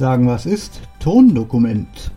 sagen, was ist Tondokument?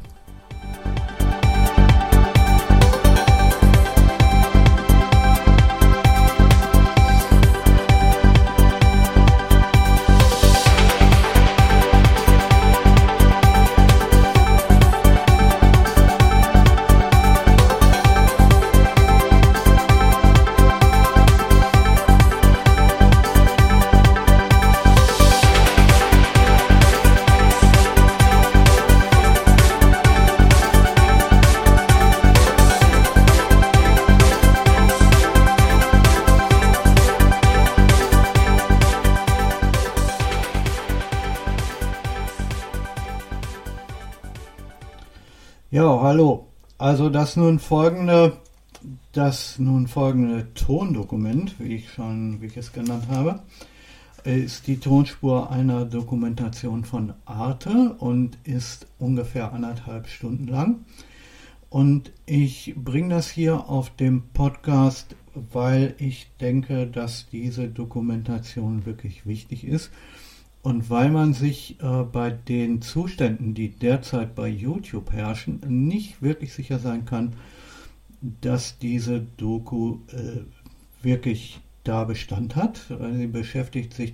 Hallo. Also das nun folgende, das nun folgende Tondokument, wie ich schon, wie ich es genannt habe, ist die Tonspur einer Dokumentation von Arte und ist ungefähr anderthalb Stunden lang. Und ich bringe das hier auf dem Podcast, weil ich denke, dass diese Dokumentation wirklich wichtig ist und weil man sich äh, bei den Zuständen, die derzeit bei YouTube herrschen, nicht wirklich sicher sein kann, dass diese Doku äh, wirklich da Bestand hat. Sie beschäftigt sich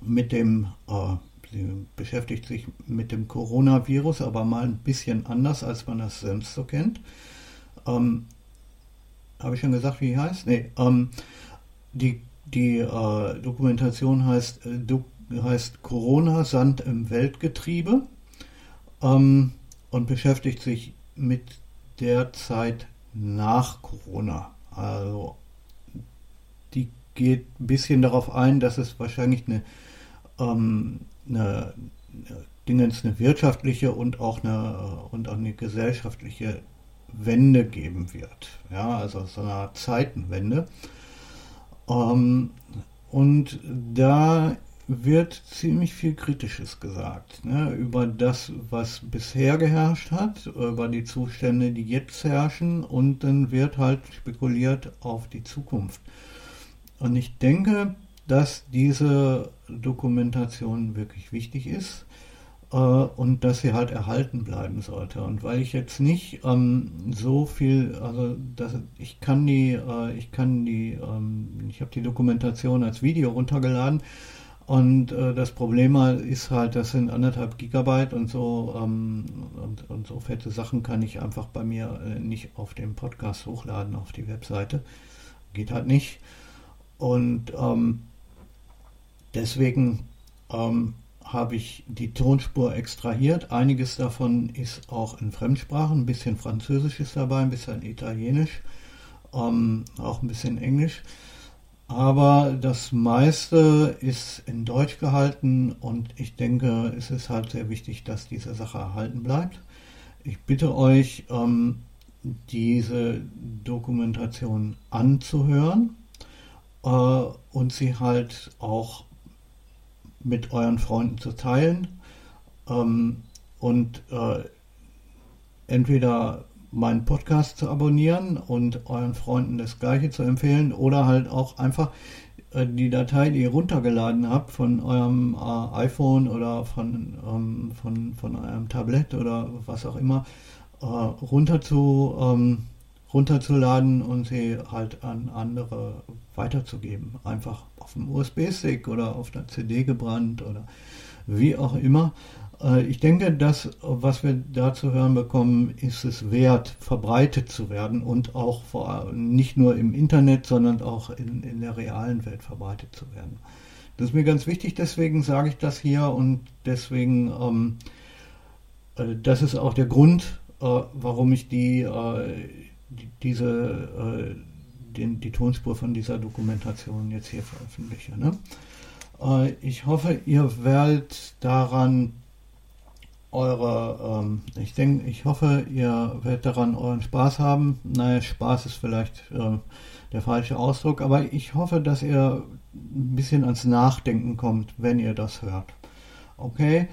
mit dem, äh, sie beschäftigt sich mit dem Coronavirus, aber mal ein bisschen anders, als man das sonst so kennt. Ähm, Habe ich schon gesagt, wie heißt? Nee, ähm, die, die äh, Dokumentation heißt äh, Do heißt Corona Sand im Weltgetriebe ähm, und beschäftigt sich mit der Zeit nach Corona. Also die geht ein bisschen darauf ein, dass es wahrscheinlich eine, ähm, eine, Dingens, eine wirtschaftliche und auch eine, und auch eine gesellschaftliche Wende geben wird. Ja, also so eine Zeitenwende. Ähm, und da wird ziemlich viel Kritisches gesagt ne, über das, was bisher geherrscht hat, über die Zustände, die jetzt herrschen und dann wird halt spekuliert auf die Zukunft. Und ich denke, dass diese Dokumentation wirklich wichtig ist äh, und dass sie halt erhalten bleiben sollte. Und weil ich jetzt nicht ähm, so viel, also das, ich kann die, äh, ich kann die, ähm, ich habe die Dokumentation als Video runtergeladen und äh, das Problem ist halt, das sind anderthalb Gigabyte und so ähm, und, und, so fette Sachen kann ich einfach bei mir äh, nicht auf dem Podcast hochladen auf die Webseite. Geht halt nicht. Und ähm, deswegen ähm, habe ich die Tonspur extrahiert. Einiges davon ist auch in Fremdsprachen, ein bisschen Französisch ist dabei, ein bisschen Italienisch, ähm, auch ein bisschen Englisch. Aber das meiste ist in Deutsch gehalten und ich denke, es ist halt sehr wichtig, dass diese Sache erhalten bleibt. Ich bitte euch, ähm, diese Dokumentation anzuhören äh, und sie halt auch mit euren Freunden zu teilen ähm, und äh, entweder meinen Podcast zu abonnieren und euren Freunden das gleiche zu empfehlen oder halt auch einfach äh, die Datei, die ihr runtergeladen habt von eurem äh, iPhone oder von, ähm, von, von eurem Tablet oder was auch immer, äh, runter zu, ähm, runterzuladen und sie halt an andere weiterzugeben. Einfach auf dem USB-Stick oder auf der CD gebrannt oder wie auch immer. Äh, ich denke, das, was wir da zu hören bekommen, ist es wert, verbreitet zu werden und auch vor, nicht nur im Internet, sondern auch in, in der realen Welt verbreitet zu werden. Das ist mir ganz wichtig, deswegen sage ich das hier und deswegen, ähm, äh, das ist auch der Grund, äh, warum ich die, äh, die diese, äh, den, die Tonspur von dieser Dokumentation jetzt hier veröffentliche. Ne? Ich hoffe, ihr werdet daran eure, ähm, ich denke, ich hoffe, ihr werdet daran euren Spaß haben. Naja, Spaß ist vielleicht äh, der falsche Ausdruck, aber ich hoffe, dass ihr ein bisschen ans Nachdenken kommt, wenn ihr das hört. Okay,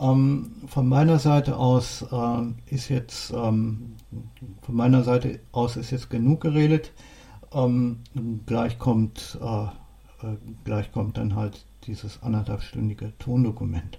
ähm, von meiner Seite aus äh, ist jetzt, ähm, von meiner Seite aus ist jetzt genug geredet. Ähm, gleich kommt, äh, äh, gleich kommt dann halt dieses anderthalbstündige Tondokument.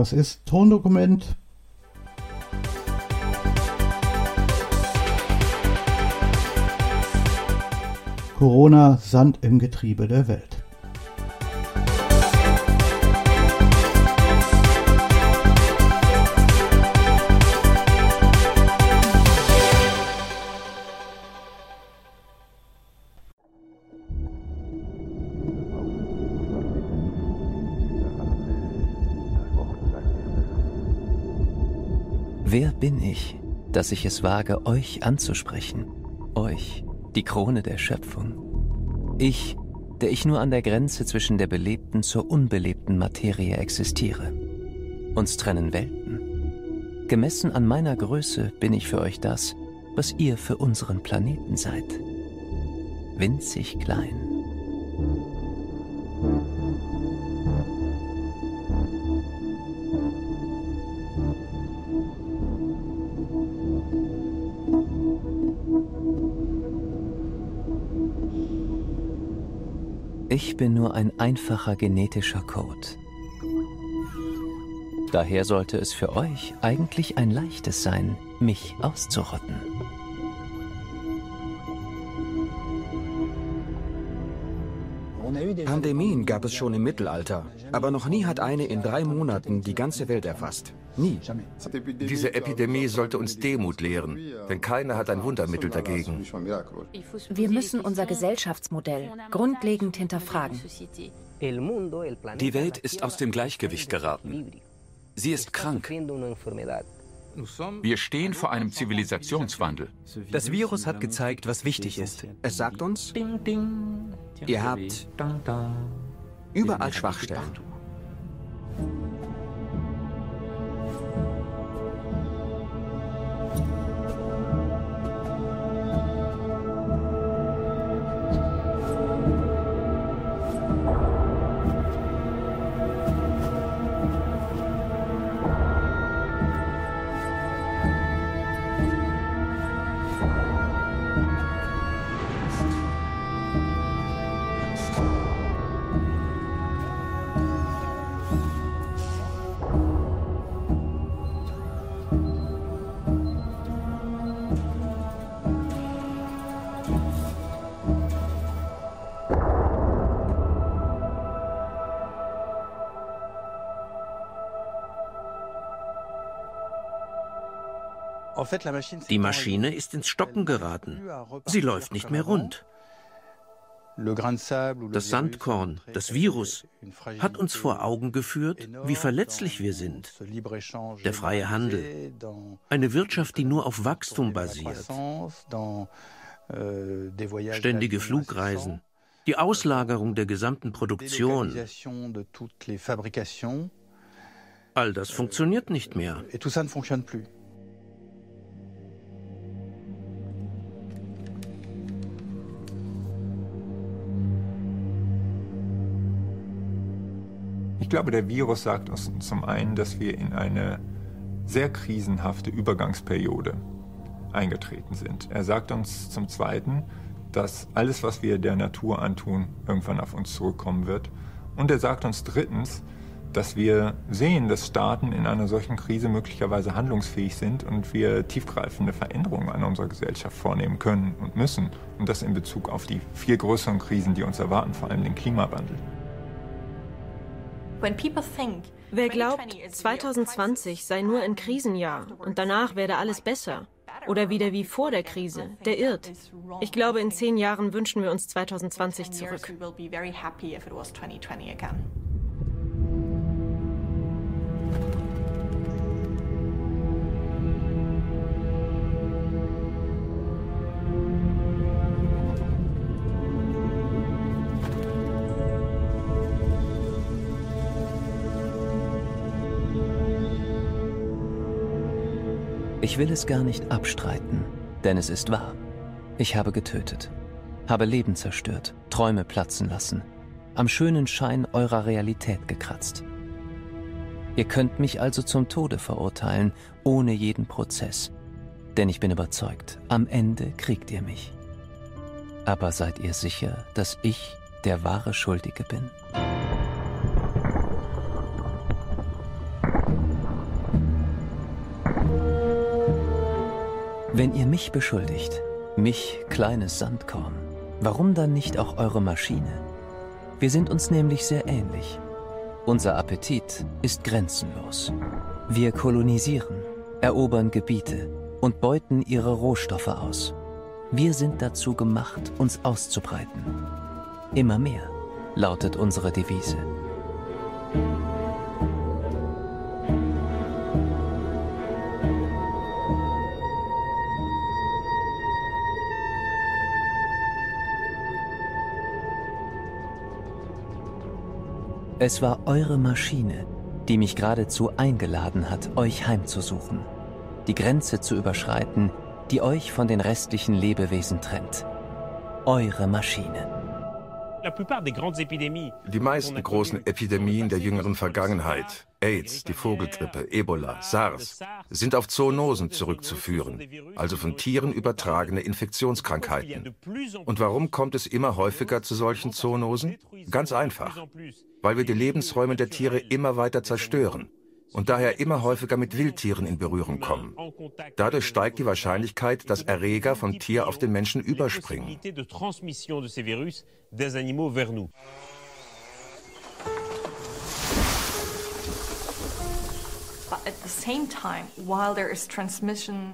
was ist Tondokument? Corona Sand im Getriebe der Welt. Dass ich es wage, euch anzusprechen? Euch, die Krone der Schöpfung. Ich, der ich nur an der Grenze zwischen der belebten zur unbelebten Materie existiere. Uns trennen Welten. Gemessen an meiner Größe bin ich für euch das, was ihr für unseren Planeten seid. Winzig klein. Ich bin nur ein einfacher genetischer Code. Daher sollte es für euch eigentlich ein leichtes sein, mich auszurotten. Pandemien gab es schon im Mittelalter, aber noch nie hat eine in drei Monaten die ganze Welt erfasst. Nie. Diese Epidemie sollte uns Demut lehren, denn keiner hat ein Wundermittel dagegen. Wir müssen unser Gesellschaftsmodell grundlegend hinterfragen. Die Welt ist aus dem Gleichgewicht geraten. Sie ist krank. Wir stehen vor einem Zivilisationswandel. Das Virus hat gezeigt, was wichtig ist. Es sagt uns, ihr habt überall Schwachstellen. Die Maschine ist ins Stocken geraten. Sie läuft nicht mehr rund. Das Sandkorn, das Virus, hat uns vor Augen geführt, wie verletzlich wir sind. Der freie Handel, eine Wirtschaft, die nur auf Wachstum basiert, ständige Flugreisen, die Auslagerung der gesamten Produktion. All das funktioniert nicht mehr. Glaube, der Virus sagt uns zum einen, dass wir in eine sehr krisenhafte Übergangsperiode eingetreten sind. Er sagt uns zum Zweiten, dass alles, was wir der Natur antun, irgendwann auf uns zurückkommen wird. Und er sagt uns drittens, dass wir sehen, dass Staaten in einer solchen Krise möglicherweise handlungsfähig sind und wir tiefgreifende Veränderungen an unserer Gesellschaft vornehmen können und müssen. Und das in Bezug auf die viel größeren Krisen, die uns erwarten, vor allem den Klimawandel. Wer glaubt, 2020 sei nur ein Krisenjahr und danach werde alles besser oder wieder wie vor der Krise, der irrt. Ich glaube, in zehn Jahren wünschen wir uns 2020 zurück. Ich will es gar nicht abstreiten, denn es ist wahr. Ich habe getötet, habe Leben zerstört, Träume platzen lassen, am schönen Schein eurer Realität gekratzt. Ihr könnt mich also zum Tode verurteilen, ohne jeden Prozess. Denn ich bin überzeugt, am Ende kriegt ihr mich. Aber seid ihr sicher, dass ich der wahre Schuldige bin? Wenn ihr mich beschuldigt, mich, kleines Sandkorn, warum dann nicht auch eure Maschine? Wir sind uns nämlich sehr ähnlich. Unser Appetit ist grenzenlos. Wir kolonisieren, erobern Gebiete und beuten ihre Rohstoffe aus. Wir sind dazu gemacht, uns auszubreiten. Immer mehr lautet unsere Devise. Es war eure Maschine, die mich geradezu eingeladen hat, euch heimzusuchen, die Grenze zu überschreiten, die euch von den restlichen Lebewesen trennt. Eure Maschine. Die meisten großen Epidemien der jüngeren Vergangenheit, AIDS, die Vogelgrippe, Ebola, SARS, sind auf Zoonosen zurückzuführen, also von Tieren übertragene Infektionskrankheiten. Und warum kommt es immer häufiger zu solchen Zoonosen? Ganz einfach, weil wir die Lebensräume der Tiere immer weiter zerstören und daher immer häufiger mit Wildtieren in Berührung kommen. Dadurch steigt die Wahrscheinlichkeit, dass Erreger von Tier auf den Menschen überspringen.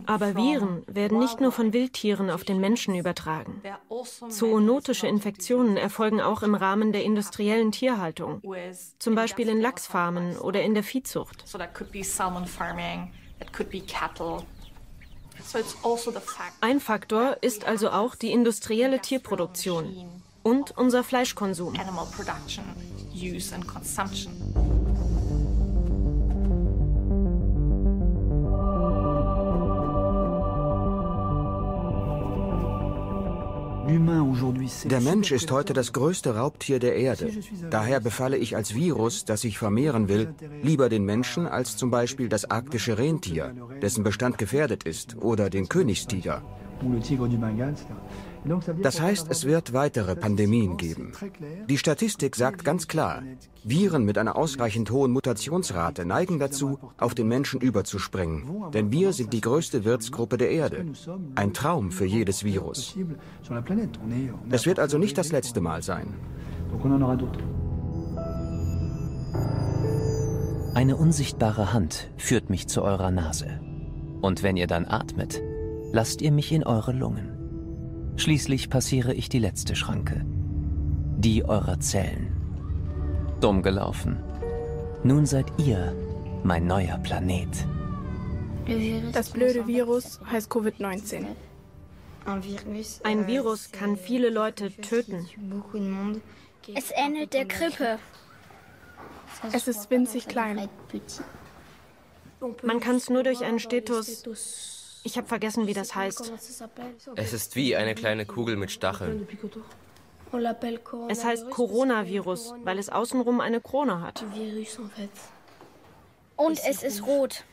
Aber Viren werden nicht nur von Wildtieren auf den Menschen übertragen. Also Zoonotische Infektionen erfolgen auch im Rahmen der industriellen Tierhaltung, zum Beispiel in Lachsfarmen oder in der Viehzucht. Also Ein Faktor ist also auch die industrielle Tierproduktion und unser Fleischkonsum. Der Mensch ist heute das größte Raubtier der Erde. Daher befalle ich als Virus, das sich vermehren will, lieber den Menschen als zum Beispiel das arktische Rentier, dessen Bestand gefährdet ist, oder den Königstiger. Das heißt, es wird weitere Pandemien geben. Die Statistik sagt ganz klar, Viren mit einer ausreichend hohen Mutationsrate neigen dazu, auf den Menschen überzuspringen. Denn wir sind die größte Wirtsgruppe der Erde. Ein Traum für jedes Virus. Es wird also nicht das letzte Mal sein. Eine unsichtbare Hand führt mich zu eurer Nase. Und wenn ihr dann atmet, lasst ihr mich in eure Lungen. Schließlich passiere ich die letzte Schranke. Die eurer Zellen. Dumm gelaufen. Nun seid ihr mein neuer Planet. Das blöde Virus heißt Covid-19. Ein Virus kann viele Leute töten. Es ähnelt der Grippe. Es ist winzig klein. Man kann es nur durch einen Stetus ich habe vergessen, wie das heißt. Es ist wie eine kleine Kugel mit Stacheln. Es heißt Coronavirus, weil es außenrum eine Krone hat. Und es ist rot.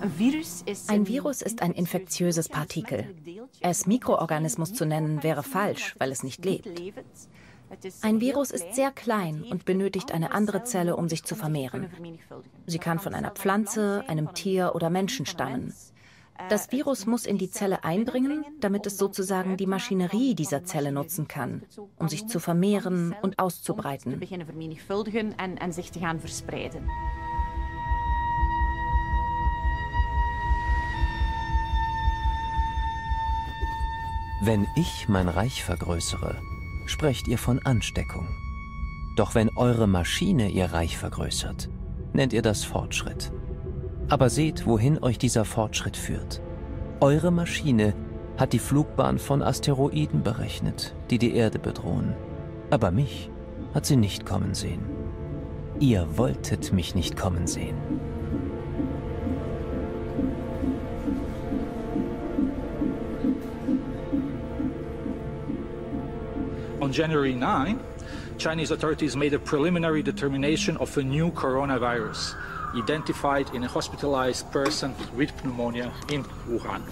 Ein Virus ist ein infektiöses Partikel. Es Mikroorganismus zu nennen wäre falsch, weil es nicht lebt. Ein Virus ist sehr klein und benötigt eine andere Zelle, um sich zu vermehren. Sie kann von einer Pflanze, einem Tier oder Menschen stammen. Das Virus muss in die Zelle eindringen, damit es sozusagen die Maschinerie dieser Zelle nutzen kann, um sich zu vermehren und auszubreiten. Wenn ich mein Reich vergrößere, sprecht ihr von Ansteckung. Doch wenn eure Maschine ihr Reich vergrößert, nennt ihr das Fortschritt. Aber seht, wohin euch dieser Fortschritt führt. Eure Maschine hat die Flugbahn von Asteroiden berechnet, die die Erde bedrohen. Aber mich hat sie nicht kommen sehen. Ihr wolltet mich nicht kommen sehen. January 9, Chinese authorities made a preliminary determination of a new coronavirus identified in a hospitalized person with pneumonia in Wuhan.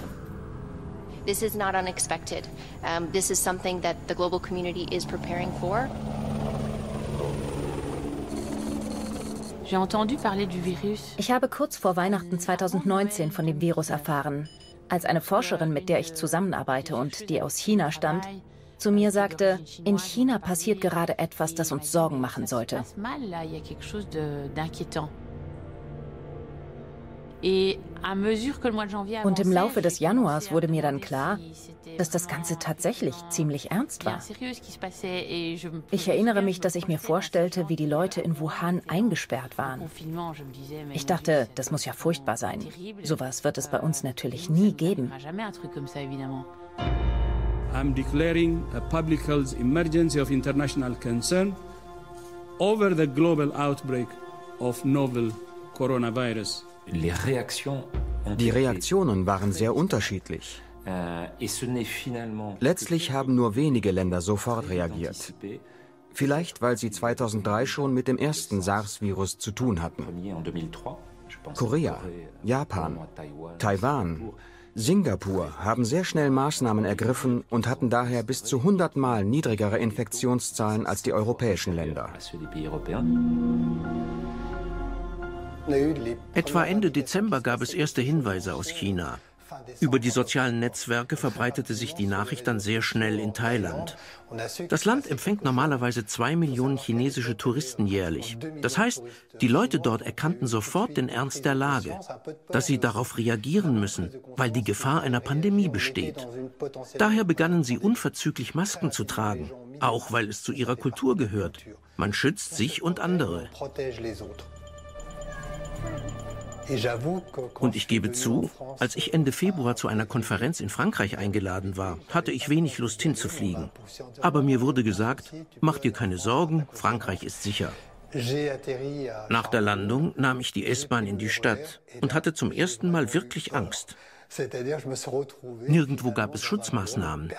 This is not unexpected. Um, this is something that the global community is preparing for. Ich habe kurz vor Weihnachten 2019 von dem Virus erfahren, als eine Forscherin, mit der ich zusammenarbeite und die aus China stammt, zu mir sagte, in China passiert gerade etwas, das uns Sorgen machen sollte. Und im Laufe des Januars wurde mir dann klar, dass das Ganze tatsächlich ziemlich ernst war. Ich erinnere mich, dass ich mir vorstellte, wie die Leute in Wuhan eingesperrt waren. Ich dachte, das muss ja furchtbar sein. Sowas wird es bei uns natürlich nie geben. I'm declaring a public health emergency of international concern over the global outbreak of novel coronavirus. Die Reaktionen waren sehr unterschiedlich. Euh, Letztlich haben nur wenige Länder sofort reagiert. Vielleicht, weil sie 2003 schon mit dem ersten SARS-Virus zu tun hatten. Korea, Japan, Taiwan, Singapur haben sehr schnell Maßnahmen ergriffen und hatten daher bis zu 100 Mal niedrigere Infektionszahlen als die europäischen Länder. Etwa Ende Dezember gab es erste Hinweise aus China. Über die sozialen Netzwerke verbreitete sich die Nachricht dann sehr schnell in Thailand. Das Land empfängt normalerweise zwei Millionen chinesische Touristen jährlich. Das heißt, die Leute dort erkannten sofort den Ernst der Lage, dass sie darauf reagieren müssen, weil die Gefahr einer Pandemie besteht. Daher begannen sie unverzüglich Masken zu tragen, auch weil es zu ihrer Kultur gehört. Man schützt sich und andere. Und ich gebe zu, als ich Ende Februar zu einer Konferenz in Frankreich eingeladen war, hatte ich wenig Lust hinzufliegen. Aber mir wurde gesagt, mach dir keine Sorgen, Frankreich ist sicher. Nach der Landung nahm ich die S-Bahn in die Stadt und hatte zum ersten Mal wirklich Angst. Nirgendwo gab es Schutzmaßnahmen.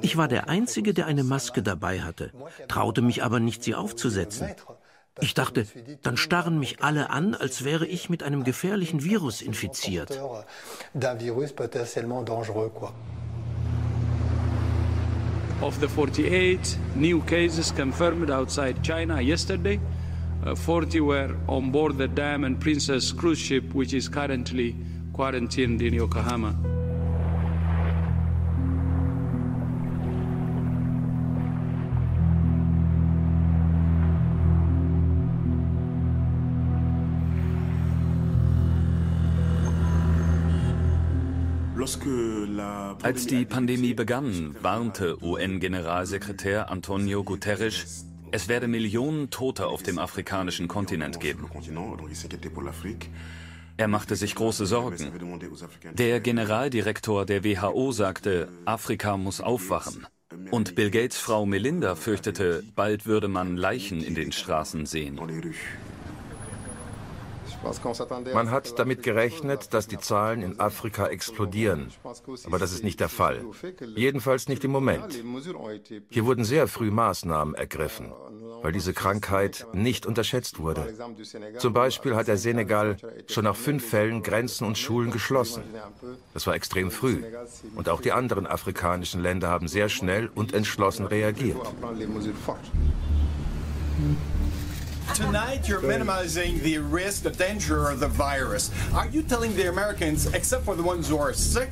Ich war der Einzige, der eine Maske dabei hatte, traute mich aber nicht, sie aufzusetzen. Ich dachte, dann starren mich alle an, als wäre ich mit einem gefährlichen Virus infiziert. Of the 48 new cases confirmed outside China yesterday, uh, 40 were on board the Diamond Princess cruise ship, which is currently quarantined in Yokohama. Als die Pandemie begann, warnte UN-Generalsekretär Antonio Guterres, es werde Millionen Tote auf dem afrikanischen Kontinent geben. Er machte sich große Sorgen. Der Generaldirektor der WHO sagte, Afrika muss aufwachen. Und Bill Gates Frau Melinda fürchtete, bald würde man Leichen in den Straßen sehen. Man hat damit gerechnet, dass die Zahlen in Afrika explodieren. Aber das ist nicht der Fall. Jedenfalls nicht im Moment. Hier wurden sehr früh Maßnahmen ergriffen, weil diese Krankheit nicht unterschätzt wurde. Zum Beispiel hat der Senegal schon nach fünf Fällen Grenzen und Schulen geschlossen. Das war extrem früh. Und auch die anderen afrikanischen Länder haben sehr schnell und entschlossen reagiert. Tonight, you're minimizing the risk, the danger of the virus. Are you telling the Americans, except for the ones who are sick,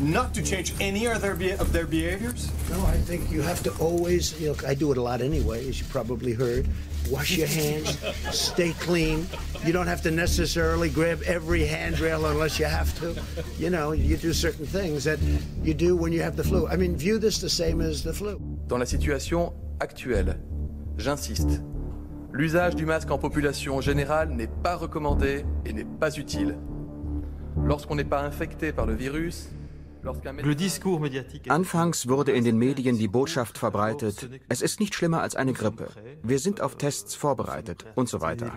not to change any of their, of their behaviors? No, I think you have to always, you know, I do it a lot anyway, as you probably heard. Wash your hands, stay clean. You don't have to necessarily grab every handrail unless you have to. You know, you do certain things that you do when you have the flu. I mean, view this the same as the flu. Dans la situation actuelle, j'insiste, L'usage du masque en population générale n'est pas recommandé et n'est pas utile. Lorsqu'on n'est pas infecté par le virus, Anfangs wurde in den Medien die Botschaft verbreitet, es ist nicht schlimmer als eine Grippe. Wir sind auf Tests vorbereitet und so weiter.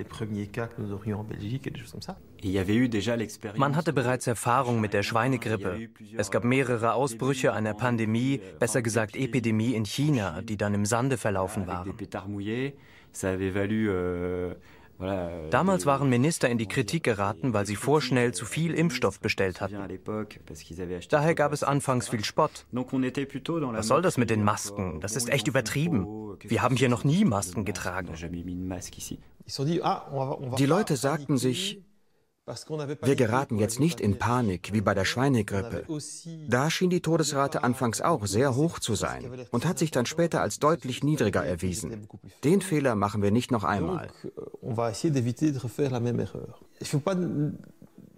Man hatte bereits Erfahrung mit der Schweinegrippe. Es gab mehrere Ausbrüche einer Pandemie, besser gesagt Epidemie in China, die dann im Sande verlaufen waren. Euh, euh, Damals waren Minister in die Kritik geraten, weil sie vorschnell zu viel Impfstoff bestellt hatten. Daher gab es anfangs viel Spott. Was soll das mit den Masken? Das ist echt übertrieben. Wir haben hier noch nie Masken getragen. Die Leute sagten sich, wir geraten jetzt nicht in Panik wie bei der Schweinegrippe. Da schien die Todesrate anfangs auch sehr hoch zu sein und hat sich dann später als deutlich niedriger erwiesen. Den Fehler machen wir nicht noch einmal.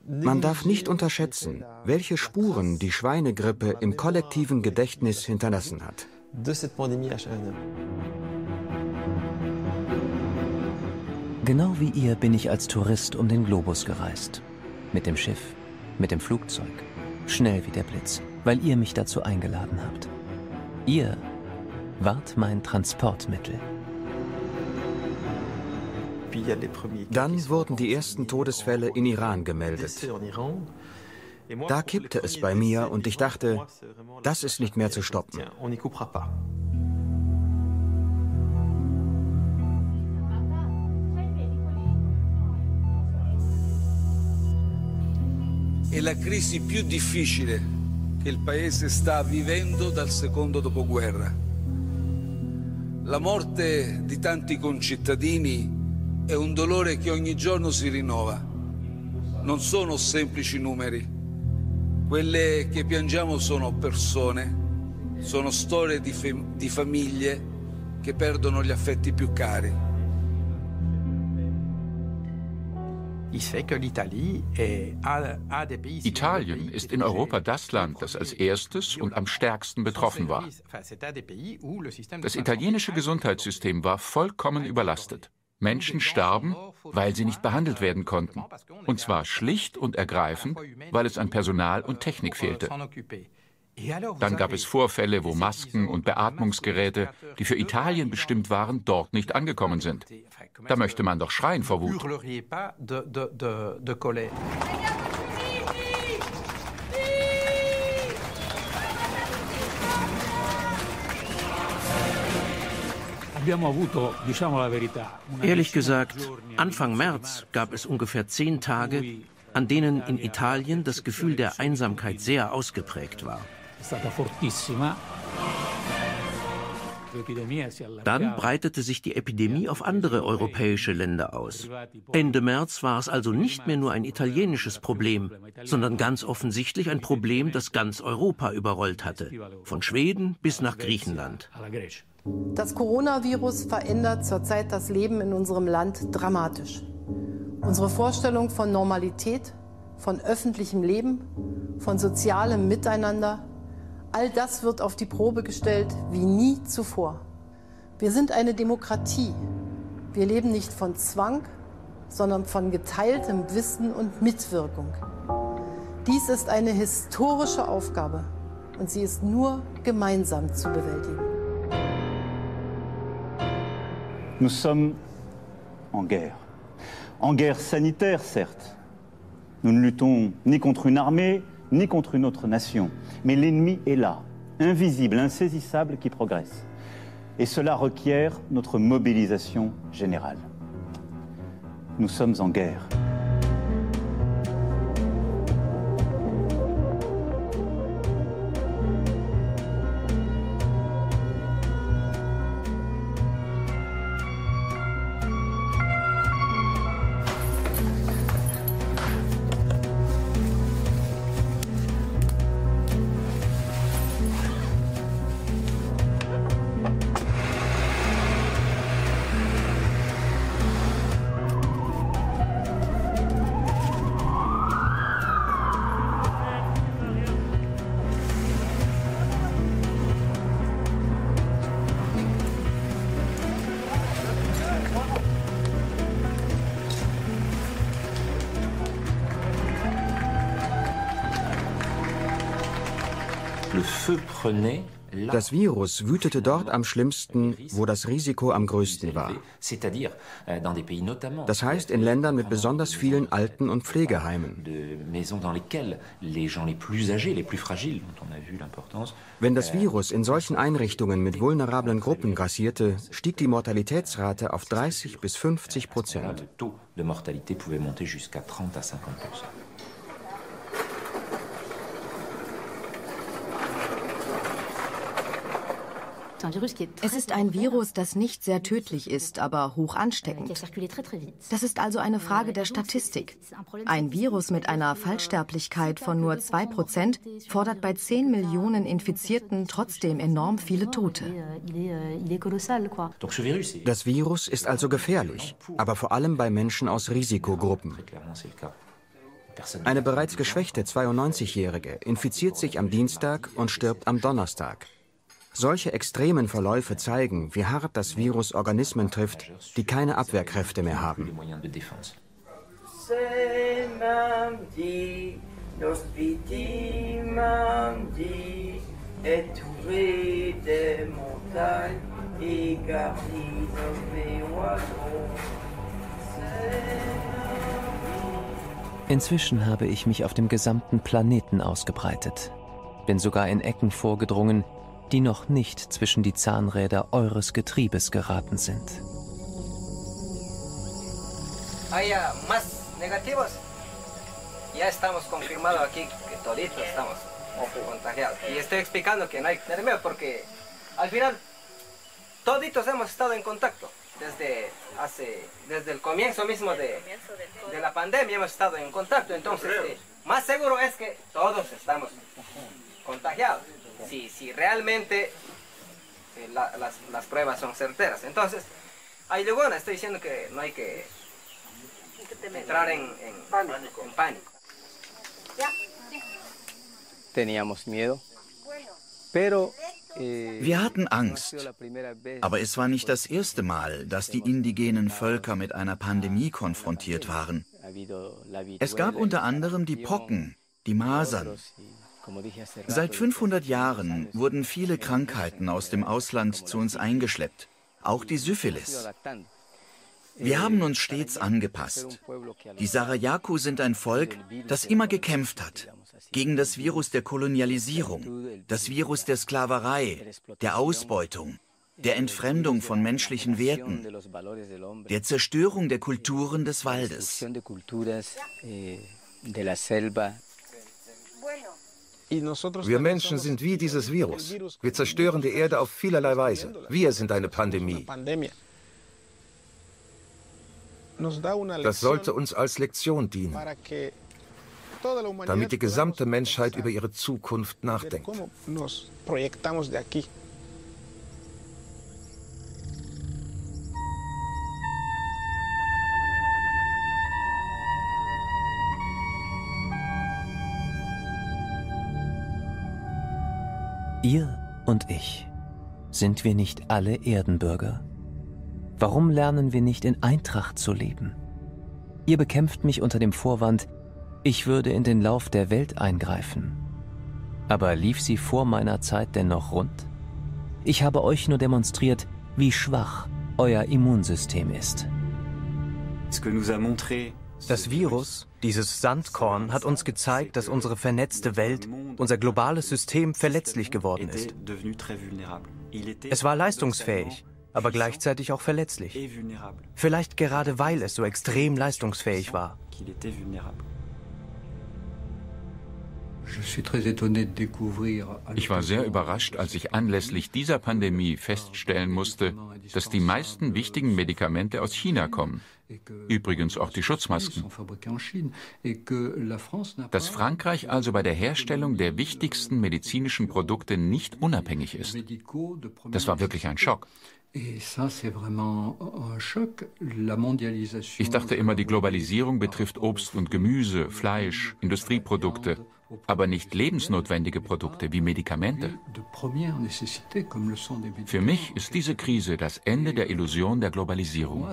Man darf nicht unterschätzen, welche Spuren die Schweinegrippe im kollektiven Gedächtnis hinterlassen hat. Genau wie ihr bin ich als Tourist um den Globus gereist. Mit dem Schiff, mit dem Flugzeug, schnell wie der Blitz, weil ihr mich dazu eingeladen habt. Ihr wart mein Transportmittel. Dann wurden die ersten Todesfälle in Iran gemeldet. Da kippte es bei mir und ich dachte, das ist nicht mehr zu stoppen. È la crisi più difficile che il Paese sta vivendo dal secondo dopoguerra. La morte di tanti concittadini è un dolore che ogni giorno si rinnova. Non sono semplici numeri. Quelle che piangiamo sono persone, sono storie di, di famiglie che perdono gli affetti più cari. Italien ist in Europa das Land, das als erstes und am stärksten betroffen war. Das italienische Gesundheitssystem war vollkommen überlastet. Menschen starben, weil sie nicht behandelt werden konnten. Und zwar schlicht und ergreifend, weil es an Personal und Technik fehlte. Dann gab es Vorfälle, wo Masken und Beatmungsgeräte, die für Italien bestimmt waren, dort nicht angekommen sind. Da möchte man doch schreien vor Wut. Ehrlich gesagt, Anfang März gab es ungefähr zehn Tage, an denen in Italien das Gefühl der Einsamkeit sehr ausgeprägt war. Dann breitete sich die Epidemie auf andere europäische Länder aus. Ende März war es also nicht mehr nur ein italienisches Problem, sondern ganz offensichtlich ein Problem, das ganz Europa überrollt hatte, von Schweden bis nach Griechenland. Das Coronavirus verändert zurzeit das Leben in unserem Land dramatisch. Unsere Vorstellung von Normalität, von öffentlichem Leben, von sozialem Miteinander All das wird auf die Probe gestellt wie nie zuvor. Wir sind eine Demokratie. Wir leben nicht von Zwang, sondern von geteiltem Wissen und Mitwirkung. Dies ist eine historische Aufgabe und sie ist nur gemeinsam zu bewältigen. Nous sommes en guerre. En guerre sanitaire, certes. Nous ne luttons ni contre une armée, ni contre une autre nation. Mais l'ennemi est là, invisible, insaisissable, qui progresse. Et cela requiert notre mobilisation générale. Nous sommes en guerre. Das Virus wütete dort am schlimmsten, wo das Risiko am größten war. Das heißt in Ländern mit besonders vielen Alten- und Pflegeheimen. Wenn das Virus in solchen Einrichtungen mit vulnerablen Gruppen grassierte, stieg die Mortalitätsrate auf 30 bis 50 Prozent. Es ist ein Virus, das nicht sehr tödlich ist, aber hoch ansteckend. Das ist also eine Frage der Statistik. Ein Virus mit einer Fallsterblichkeit von nur 2% fordert bei 10 Millionen Infizierten trotzdem enorm viele Tote. Das Virus ist also gefährlich, aber vor allem bei Menschen aus Risikogruppen. Eine bereits geschwächte 92-Jährige infiziert sich am Dienstag und stirbt am Donnerstag. Solche extremen Verläufe zeigen, wie hart das Virus Organismen trifft, die keine Abwehrkräfte mehr haben. Inzwischen habe ich mich auf dem gesamten Planeten ausgebreitet, bin sogar in Ecken vorgedrungen, die noch nicht zwischen die Zahnräder eures Getriebes geraten sind. Haya más negativos. Ya estamos confirmados aquí que toditos estamos contagiados. Y estoy explicando que no hay que tener miedo porque al final toditos hemos estado en contacto desde hace desde el comienzo mismo de, de la pandemia hemos estado en contacto entonces eh, más seguro es que todos estamos contagiados si, si realmente eh, la, las, las, pruebas son certeras. Entonces, ahí luego estoy diciendo que no hay que entrar en, en, pánico. en pánico. Teníamos miedo, pero eh, Wir hatten Angst, aber es war nicht das erste Mal, dass die indigenen Völker mit einer Pandemie konfrontiert waren. Es gab unter anderem die Pocken, die Masern, Seit 500 Jahren wurden viele Krankheiten aus dem Ausland zu uns eingeschleppt, auch die Syphilis. Wir haben uns stets angepasst. Die Sarayaku sind ein Volk, das immer gekämpft hat gegen das Virus der Kolonialisierung, das Virus der Sklaverei, der Ausbeutung, der Entfremdung von menschlichen Werten, der Zerstörung der Kulturen des Waldes. Wir Menschen sind wie dieses Virus. Wir zerstören die Erde auf vielerlei Weise. Wir sind eine Pandemie. Das sollte uns als Lektion dienen, damit die gesamte Menschheit über ihre Zukunft nachdenkt. Ihr und ich, sind wir nicht alle Erdenbürger? Warum lernen wir nicht in Eintracht zu leben? Ihr bekämpft mich unter dem Vorwand, ich würde in den Lauf der Welt eingreifen. Aber lief sie vor meiner Zeit denn noch rund? Ich habe euch nur demonstriert, wie schwach euer Immunsystem ist. Das Virus, dieses Sandkorn, hat uns gezeigt, dass unsere vernetzte Welt, unser globales System verletzlich geworden ist. Es war leistungsfähig, aber gleichzeitig auch verletzlich. Vielleicht gerade weil es so extrem leistungsfähig war. Ich war sehr überrascht, als ich anlässlich dieser Pandemie feststellen musste, dass die meisten wichtigen Medikamente aus China kommen. Übrigens auch die Schutzmasken. Dass Frankreich also bei der Herstellung der wichtigsten medizinischen Produkte nicht unabhängig ist. Das war wirklich ein Schock. Ich dachte immer, die Globalisierung betrifft Obst und Gemüse, Fleisch, Industrieprodukte, aber nicht lebensnotwendige Produkte wie Medikamente. Für mich ist diese Krise das Ende der Illusion der Globalisierung.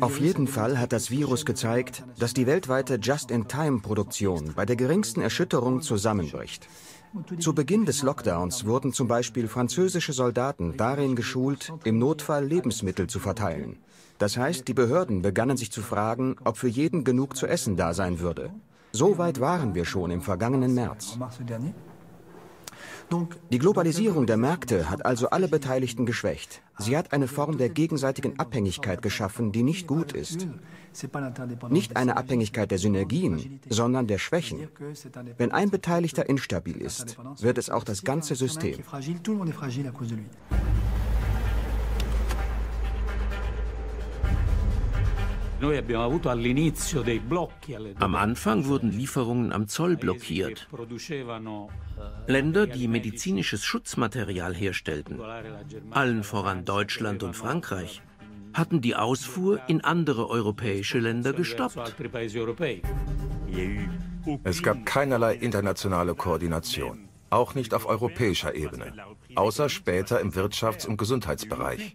Auf jeden Fall hat das Virus gezeigt, dass die weltweite Just-in-Time-Produktion bei der geringsten Erschütterung zusammenbricht. Zu Beginn des Lockdowns wurden zum Beispiel französische Soldaten darin geschult, im Notfall Lebensmittel zu verteilen. Das heißt, die Behörden begannen sich zu fragen, ob für jeden genug zu essen da sein würde. So weit waren wir schon im vergangenen März. Die Globalisierung der Märkte hat also alle Beteiligten geschwächt. Sie hat eine Form der gegenseitigen Abhängigkeit geschaffen, die nicht gut ist. Nicht eine Abhängigkeit der Synergien, sondern der Schwächen. Wenn ein Beteiligter instabil ist, wird es auch das ganze System. Am Anfang wurden Lieferungen am Zoll blockiert. Länder, die medizinisches Schutzmaterial herstellten, allen voran Deutschland und Frankreich, hatten die Ausfuhr in andere europäische Länder gestoppt. Es gab keinerlei internationale Koordination, auch nicht auf europäischer Ebene außer später im Wirtschafts- und Gesundheitsbereich.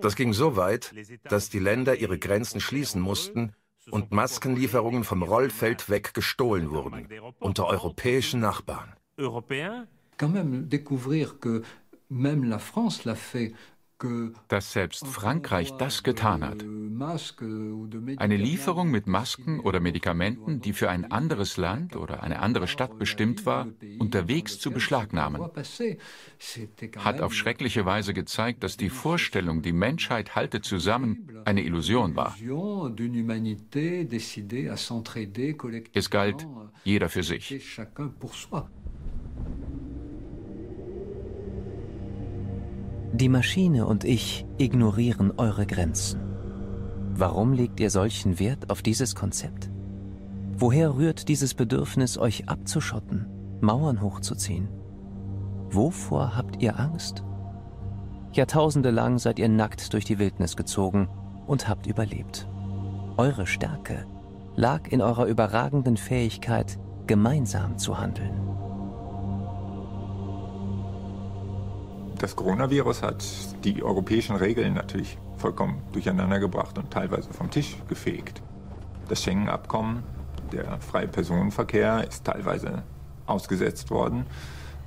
Das ging so weit, dass die Länder ihre Grenzen schließen mussten und Maskenlieferungen vom Rollfeld weg gestohlen wurden, unter europäischen Nachbarn. Quand même découvrir que même la France l'a fait dass selbst Frankreich das getan hat. Eine Lieferung mit Masken oder Medikamenten, die für ein anderes Land oder eine andere Stadt bestimmt war, unterwegs zu beschlagnahmen, hat auf schreckliche Weise gezeigt, dass die Vorstellung, die Menschheit halte zusammen, eine Illusion war. Es galt jeder für sich. Die Maschine und ich ignorieren eure Grenzen. Warum legt ihr solchen Wert auf dieses Konzept? Woher rührt dieses Bedürfnis, euch abzuschotten, Mauern hochzuziehen? Wovor habt ihr Angst? Jahrtausende lang seid ihr nackt durch die Wildnis gezogen und habt überlebt. Eure Stärke lag in eurer überragenden Fähigkeit, gemeinsam zu handeln. Das Coronavirus hat die europäischen Regeln natürlich vollkommen durcheinandergebracht und teilweise vom Tisch gefegt. Das Schengen-Abkommen, der freie Personenverkehr, ist teilweise ausgesetzt worden,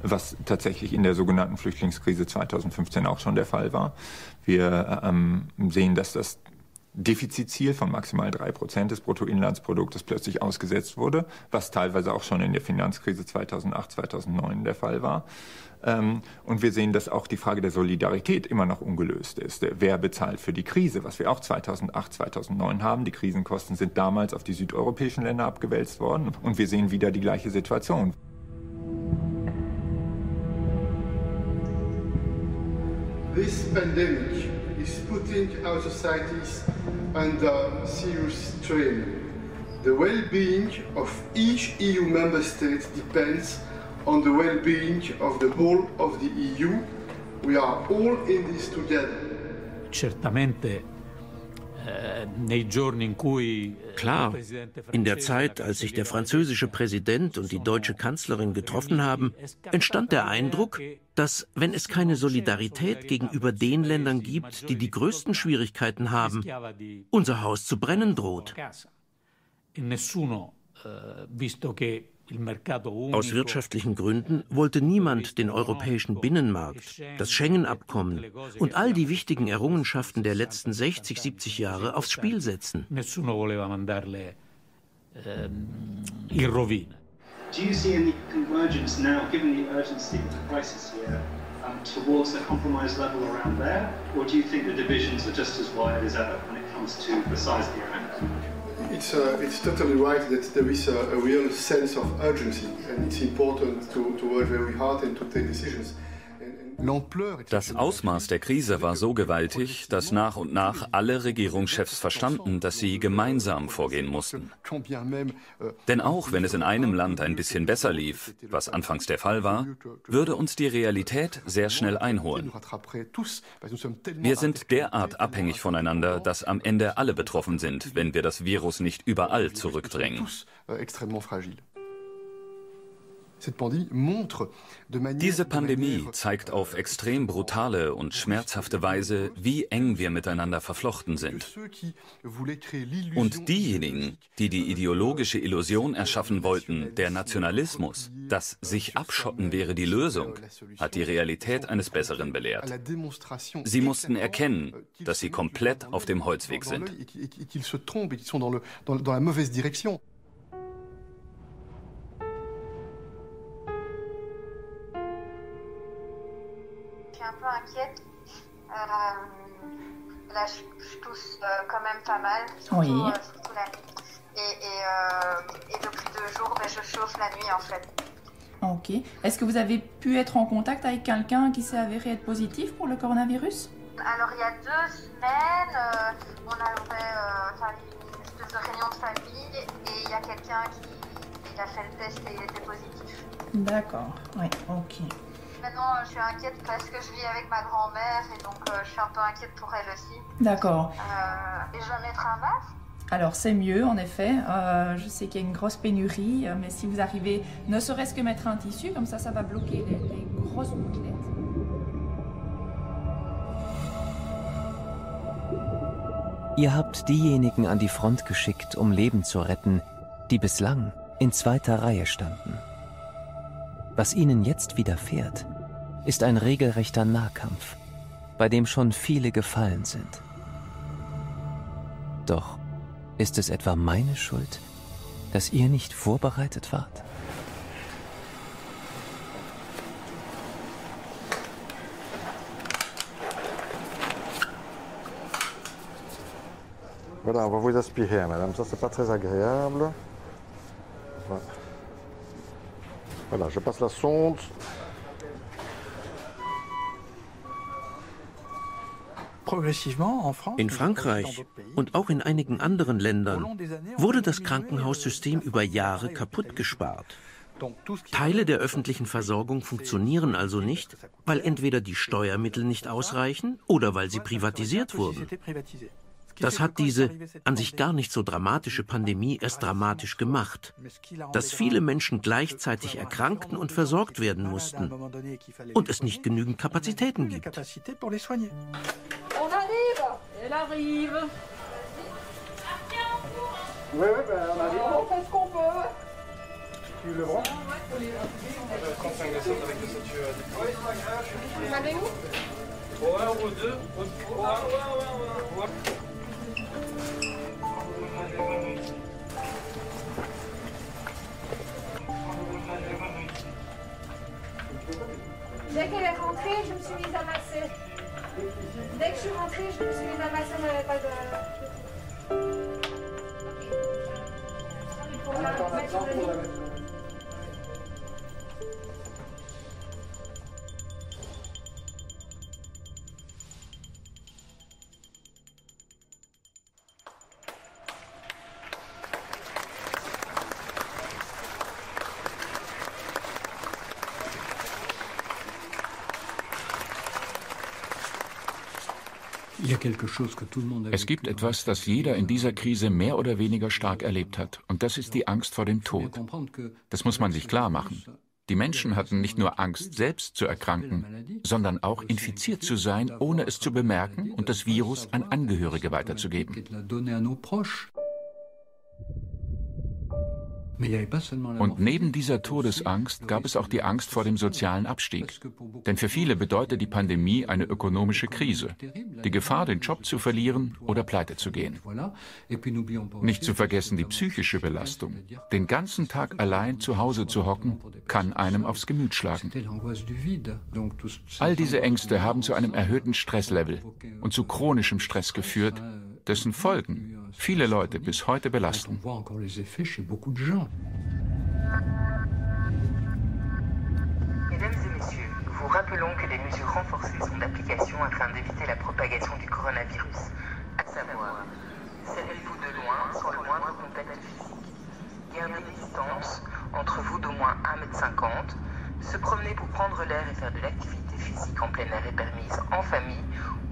was tatsächlich in der sogenannten Flüchtlingskrise 2015 auch schon der Fall war. Wir ähm, sehen, dass das Defizitziel von maximal 3% des Bruttoinlandsproduktes plötzlich ausgesetzt wurde, was teilweise auch schon in der Finanzkrise 2008, 2009 der Fall war. Ähm, und wir sehen, dass auch die Frage der Solidarität immer noch ungelöst ist. Wer bezahlt für die Krise, was wir auch 2008, 2009 haben. Die Krisenkosten sind damals auf die südeuropäischen Länder abgewälzt worden. Und wir sehen wieder die gleiche Situation. This pandemic is putting our societies under serious strain. The well-being of each EU member state depends the well-being of the whole of the EU. We are all in this together. Certamente eh, eh, Klar, in der Zeit, als sich der französische Präsident und die deutsche Kanzlerin getroffen haben, entstand der Eindruck, dass, wenn es keine Solidarität gegenüber den Ländern gibt, die die größten Schwierigkeiten haben, unser Haus zu brennen droht. Aus wirtschaftlichen Gründen wollte niemand den europäischen Binnenmarkt, das Schengen-Abkommen und all die wichtigen Errungenschaften der letzten 60, 70 Jahre aufs Spiel setzen. Do you see any convergence now, given the urgency of the crisis here, um, towards the compromise level around there? Or do you think the divisions are just as wide as ever when it comes to the size of the Iran? It's, uh, it's totally right that there is a, a, real sense of urgency and it's important to, to work very hard and to take decisions. Das Ausmaß der Krise war so gewaltig, dass nach und nach alle Regierungschefs verstanden, dass sie gemeinsam vorgehen mussten. Denn auch wenn es in einem Land ein bisschen besser lief, was anfangs der Fall war, würde uns die Realität sehr schnell einholen. Wir sind derart abhängig voneinander, dass am Ende alle betroffen sind, wenn wir das Virus nicht überall zurückdrängen. Diese Pandemie zeigt auf extrem brutale und schmerzhafte Weise, wie eng wir miteinander verflochten sind. Und diejenigen, die die ideologische Illusion erschaffen wollten, der Nationalismus, dass sich abschotten wäre die Lösung, hat die Realität eines Besseren belehrt. Sie mussten erkennen, dass sie komplett auf dem Holzweg sind. Oui. Et, et, euh, et, depuis deux jours, ben, je chauffe la nuit en fait. Ok. Est-ce que vous avez pu être en contact avec quelqu'un qui s'est avéré être positif pour le coronavirus? Alors il y a deux semaines, euh, on avait euh, une espèce de réunion de famille et il y a quelqu'un qui, qui, a fait le test et il était positif. D'accord, oui, ok. Maintenant, je suis inquiète parce que je vis avec ma grand-mère et donc euh, je suis un peu inquiète pour elle aussi. D'accord. Euh, et je dois mettre un masque alors c'est mieux en effet. Euh, je sais qu'il y a une grosse pénurie, mais si vous arrivez, ne serait-ce que mettre un tissu, comme ça, ça va bloquer les, les grosses gouttelettes. Ihr habt diejenigen an die Front geschickt, um Leben zu retten, die bislang in zweiter Reihe standen. Was ihnen jetzt widerfährt, ist ein regelrechter Nahkampf, bei dem schon viele gefallen sind. Doch ist es etwa meine Schuld, dass ihr nicht vorbereitet wart? Voilà, on va vous aspirer, madame. Ça, c'est pas très agréable. Voilà. Voilà, je passe la sonde. In Frankreich und auch in einigen anderen Ländern wurde das Krankenhaussystem über Jahre kaputt gespart. Teile der öffentlichen Versorgung funktionieren also nicht, weil entweder die Steuermittel nicht ausreichen oder weil sie privatisiert wurden. Das hat diese an sich gar nicht so dramatische Pandemie erst dramatisch gemacht. Dass viele Menschen gleichzeitig erkrankten und versorgt werden mussten und es nicht genügend Kapazitäten gibt. On arrive Elle arrive Oui, oui, ben on arrive. On fait ce qu'on peut. Tu le branches 35 décembre avec le statut Vous allez où Ouais, 2. Ouais, ouais, ouais, ouais. Dès qu'elle est rentrée, je me suis mise à masser. Dès que je suis rentrée, je me suis mise à masser, on n'avait pas de... Pour la Es gibt etwas, das jeder in dieser Krise mehr oder weniger stark erlebt hat, und das ist die Angst vor dem Tod. Das muss man sich klar machen. Die Menschen hatten nicht nur Angst, selbst zu erkranken, sondern auch infiziert zu sein, ohne es zu bemerken und das Virus an Angehörige weiterzugeben. Und neben dieser Todesangst gab es auch die Angst vor dem sozialen Abstieg. Denn für viele bedeutet die Pandemie eine ökonomische Krise. Die Gefahr, den Job zu verlieren oder pleite zu gehen. Nicht zu vergessen die psychische Belastung. Den ganzen Tag allein zu Hause zu hocken, kann einem aufs Gemüt schlagen. All diese Ängste haben zu einem erhöhten Stresslevel und zu chronischem Stress geführt, dessen Folgen. Viele Leute bis heute belasten. Mesdames et messieurs, vous rappelons que des mesures renforcées sont d'application afin d'éviter la propagation du coronavirus, à savoir, servez-vous de loin sans le moindre contact physique, gardez des distances entre vous d'au moins 1m50, se promener pour prendre l'air et faire de l'activité physique en plein air est permise en famille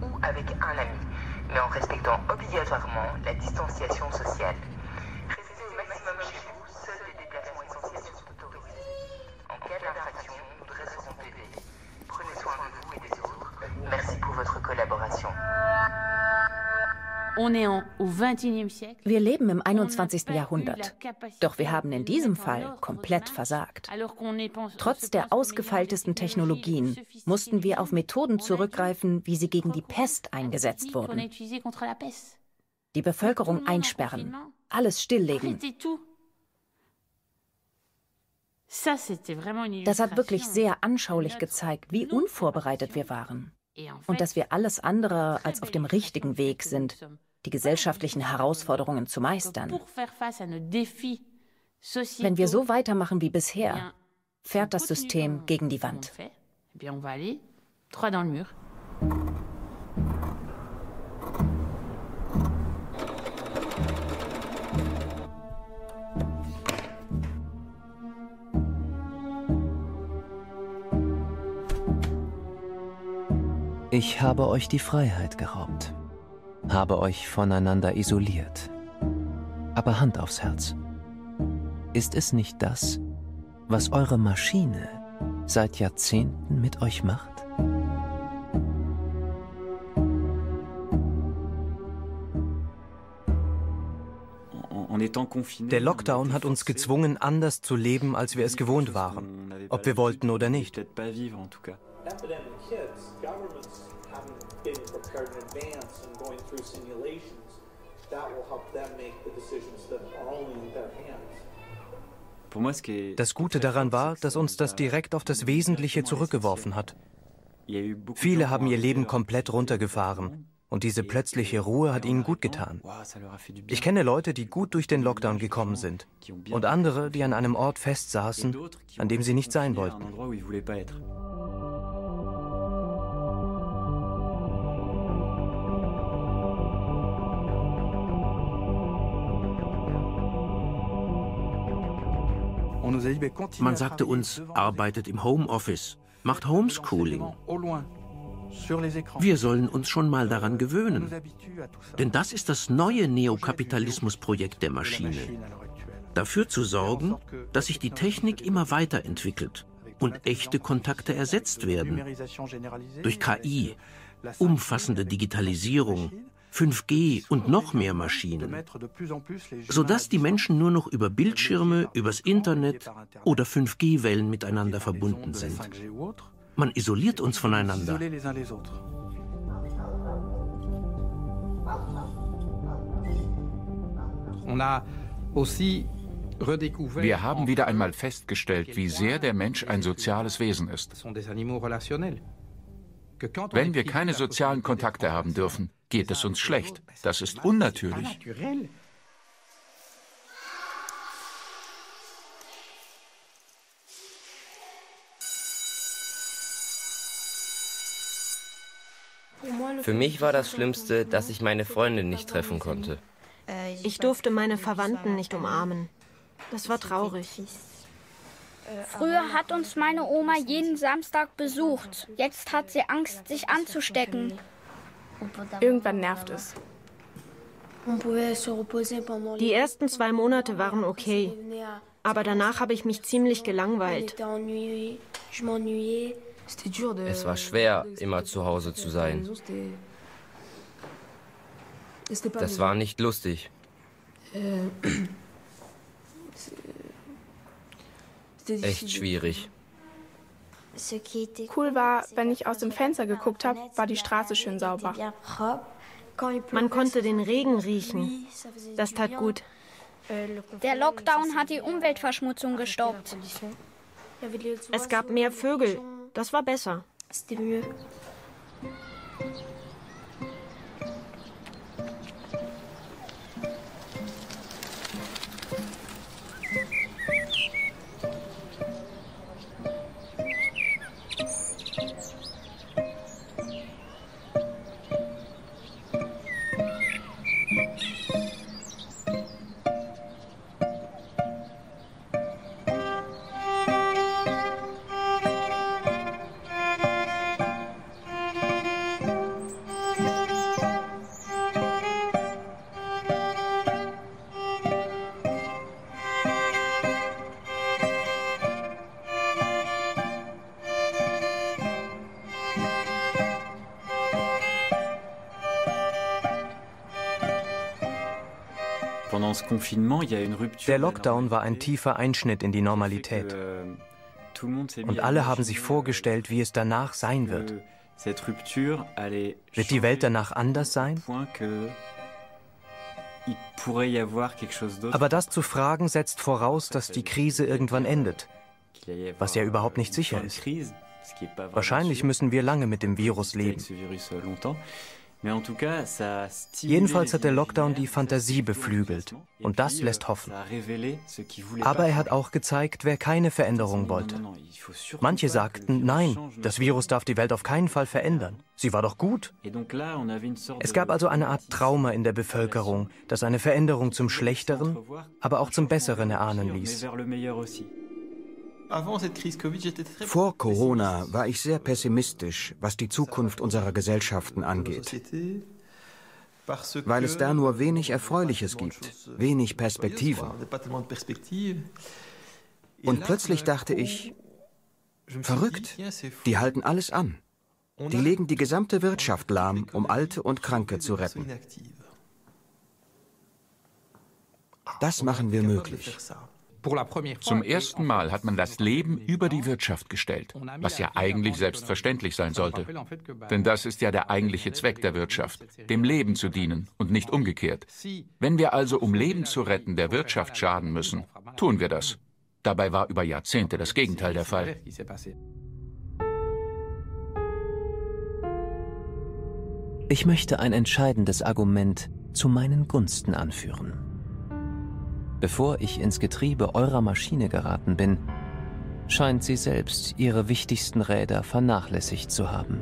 ou avec un ami mais en respectant obligatoirement la distanciation sociale. Wir leben im 21. Jahrhundert. Doch wir haben in diesem Fall komplett versagt. Trotz der ausgefeiltesten Technologien mussten wir auf Methoden zurückgreifen, wie sie gegen die Pest eingesetzt wurden. Die Bevölkerung einsperren, alles stilllegen. Das hat wirklich sehr anschaulich gezeigt, wie unvorbereitet wir waren. Und dass wir alles andere als auf dem richtigen Weg sind, die gesellschaftlichen Herausforderungen zu meistern. Wenn wir so weitermachen wie bisher, fährt das System gegen die Wand. Ich habe euch die Freiheit geraubt, habe euch voneinander isoliert. Aber Hand aufs Herz. Ist es nicht das, was eure Maschine seit Jahrzehnten mit euch macht? Der Lockdown hat uns gezwungen, anders zu leben, als wir es gewohnt waren, ob wir wollten oder nicht. Das Gute daran war, dass uns das direkt auf das Wesentliche zurückgeworfen hat. Viele haben ihr Leben komplett runtergefahren. Und diese plötzliche Ruhe hat ihnen gut getan. Ich kenne Leute, die gut durch den Lockdown gekommen sind. Und andere, die an einem Ort festsaßen, an dem sie nicht sein wollten. Man sagte uns, arbeitet im Homeoffice, macht Homeschooling. Wir sollen uns schon mal daran gewöhnen. Denn das ist das neue Neokapitalismusprojekt der Maschine. Dafür zu sorgen, dass sich die Technik immer weiterentwickelt und echte Kontakte ersetzt werden. Durch KI, umfassende Digitalisierung, 5G und noch mehr Maschinen, sodass die Menschen nur noch über Bildschirme, übers Internet oder 5G-Wellen miteinander verbunden sind. Man isoliert uns voneinander. Wir haben wieder einmal festgestellt, wie sehr der Mensch ein soziales Wesen ist. Wenn wir keine sozialen Kontakte haben dürfen, geht es uns schlecht. Das ist unnatürlich. Für mich war das Schlimmste, dass ich meine Freundin nicht treffen konnte. Ich durfte meine Verwandten nicht umarmen. Das war traurig. Früher hat uns meine Oma jeden Samstag besucht. Jetzt hat sie Angst, sich anzustecken. Irgendwann nervt es. Die ersten zwei Monate waren okay, aber danach habe ich mich ziemlich gelangweilt. Es war schwer, immer zu Hause zu sein. Das war nicht lustig. Echt schwierig. Cool war, wenn ich aus dem Fenster geguckt habe, war die Straße schön sauber. Man konnte den Regen riechen. Das tat gut. Der Lockdown hat die Umweltverschmutzung gestoppt. Es gab mehr Vögel. Das war besser. Der Lockdown war ein tiefer Einschnitt in die Normalität. Und alle haben sich vorgestellt, wie es danach sein wird. Wird die Welt danach anders sein? Aber das zu fragen setzt voraus, dass die Krise irgendwann endet. was ja überhaupt nicht sicher ist. Wahrscheinlich müssen wir lange mit dem Virus leben. Jedenfalls hat der Lockdown die Fantasie beflügelt und das lässt hoffen. Aber er hat auch gezeigt, wer keine Veränderung wollte. Manche sagten, nein, das Virus darf die Welt auf keinen Fall verändern. Sie war doch gut. Es gab also eine Art Trauma in der Bevölkerung, das eine Veränderung zum Schlechteren, aber auch zum Besseren erahnen ließ. Vor Corona war ich sehr pessimistisch, was die Zukunft unserer Gesellschaften angeht, weil es da nur wenig Erfreuliches gibt, wenig Perspektiven. Und plötzlich dachte ich, verrückt, die halten alles an. Die legen die gesamte Wirtschaft lahm, um Alte und Kranke zu retten. Das machen wir möglich. Zum ersten Mal hat man das Leben über die Wirtschaft gestellt, was ja eigentlich selbstverständlich sein sollte. Denn das ist ja der eigentliche Zweck der Wirtschaft, dem Leben zu dienen und nicht umgekehrt. Wenn wir also, um Leben zu retten, der Wirtschaft schaden müssen, tun wir das. Dabei war über Jahrzehnte das Gegenteil der Fall. Ich möchte ein entscheidendes Argument zu meinen Gunsten anführen. Bevor ich ins Getriebe eurer Maschine geraten bin, scheint sie selbst ihre wichtigsten Räder vernachlässigt zu haben.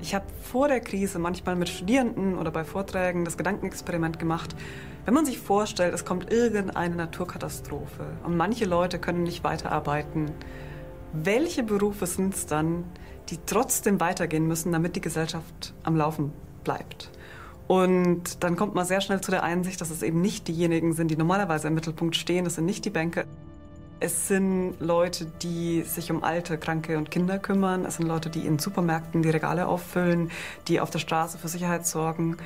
Ich habe vor der Krise manchmal mit Studierenden oder bei Vorträgen das Gedankenexperiment gemacht. Wenn man sich vorstellt, es kommt irgendeine Naturkatastrophe und manche Leute können nicht weiterarbeiten, welche Berufe sind es dann, die trotzdem weitergehen müssen, damit die Gesellschaft am Laufen bleibt? Und dann kommt man sehr schnell zu der Einsicht, dass es eben nicht diejenigen sind, die normalerweise im Mittelpunkt stehen. Es sind nicht die Banker. Es sind Leute, die sich um Alte, Kranke und Kinder kümmern. Es sind Leute, die in Supermärkten die Regale auffüllen, die auf der Straße für Sicherheit sorgen.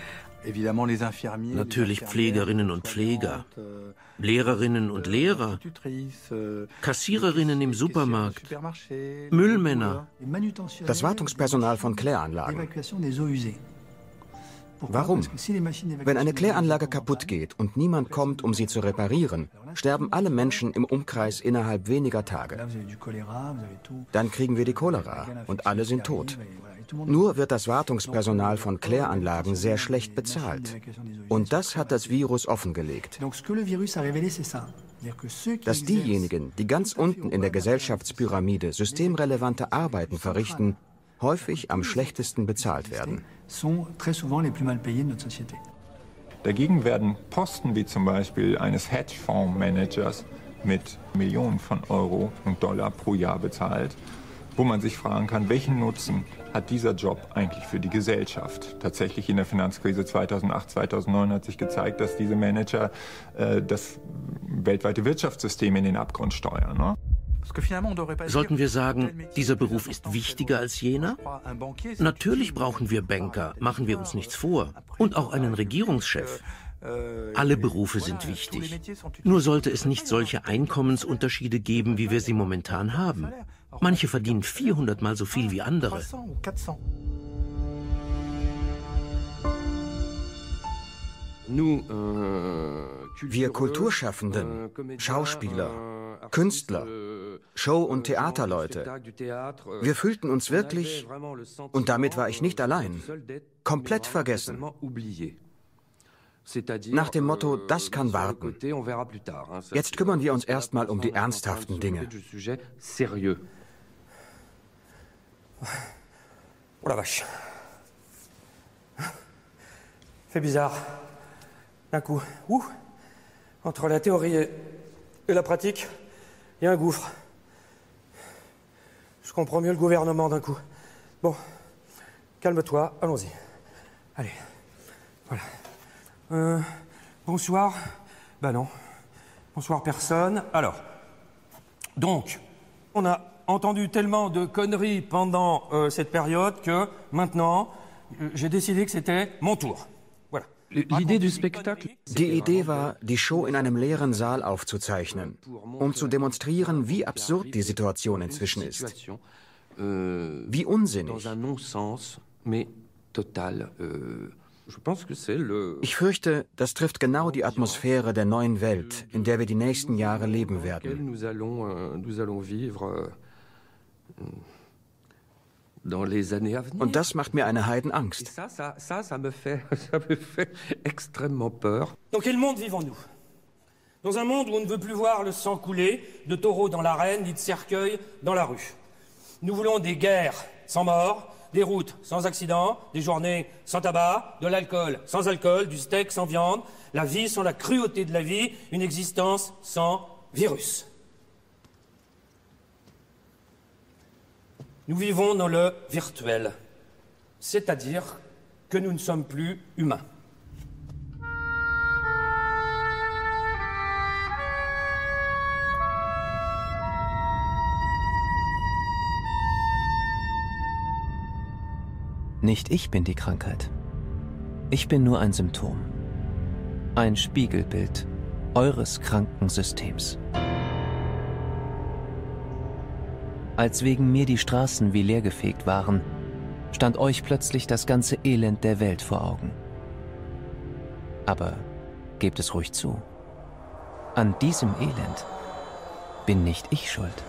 Natürlich Pflegerinnen und Pfleger, Lehrerinnen und Lehrer, Kassiererinnen im Supermarkt, Müllmänner. Das Wartungspersonal von Kläranlagen. Warum? Wenn eine Kläranlage kaputt geht und niemand kommt, um sie zu reparieren, sterben alle Menschen im Umkreis innerhalb weniger Tage. Dann kriegen wir die Cholera und alle sind tot. Nur wird das Wartungspersonal von Kläranlagen sehr schlecht bezahlt. Und das hat das Virus offengelegt. Dass diejenigen, die ganz unten in der Gesellschaftspyramide systemrelevante Arbeiten verrichten, häufig am schlechtesten bezahlt werden. Dagegen werden Posten wie zum Beispiel eines Hedgefondsmanagers mit Millionen von Euro und Dollar pro Jahr bezahlt, wo man sich fragen kann, welchen Nutzen hat dieser Job eigentlich für die Gesellschaft? Tatsächlich in der Finanzkrise 2008, 2009 hat sich gezeigt, dass diese Manager äh, das weltweite Wirtschaftssystem in den Abgrund steuern. Ne? Sollten wir sagen, dieser Beruf ist wichtiger als jener? Natürlich brauchen wir Banker, machen wir uns nichts vor. Und auch einen Regierungschef. Alle Berufe sind wichtig. Nur sollte es nicht solche Einkommensunterschiede geben, wie wir sie momentan haben. Manche verdienen 400 mal so viel wie andere. Wir Kulturschaffenden, Schauspieler, Künstler, Show- und Theaterleute, wir fühlten uns wirklich, und damit war ich nicht allein, komplett vergessen. Nach dem Motto, das kann warten. Jetzt kümmern wir uns erstmal um die ernsthaften Dinge. Oh la vache. Fait bizarre. D'un coup, ouh, entre la théorie et, la pratique, il y a un gouffre. Je comprends mieux le gouvernement d'un coup. Bon, calme-toi, allons-y. Allez, voilà. Euh, bonsoir. Ben non. Bonsoir personne. Alors, donc, on a entendu tellement de conneries pendant euh, cette période que maintenant, euh, j'ai décidé que c'était mon tour. Die Idee war, die Show in einem leeren Saal aufzuzeichnen, um zu demonstrieren, wie absurd die Situation inzwischen ist. Wie unsinnig. Ich fürchte, das trifft genau die Atmosphäre der neuen Welt, in der wir die nächsten Jahre leben werden. Und das macht mir eine Heidenangst. Dans quel monde vivons-nous? Dans un monde où on ne veut plus voir le sang couler, de taureaux dans l'arène, ni de cercueils dans la rue. Nous voulons des guerres sans mort, des routes sans accident, des journées sans tabac, de l'alcool sans alcool, du steak sans viande, la vie sans la cruauté de la vie, une existence sans virus. Nous vivons dans le virtuel, c'est-à-dire que nous ne sommes plus humains. Nicht ich bin die Krankheit. Ich bin nur ein Symptom. Ein Spiegelbild eures kranken Systems. Als wegen mir die Straßen wie leergefegt waren, stand euch plötzlich das ganze Elend der Welt vor Augen. Aber gebt es ruhig zu. An diesem Elend bin nicht ich schuld.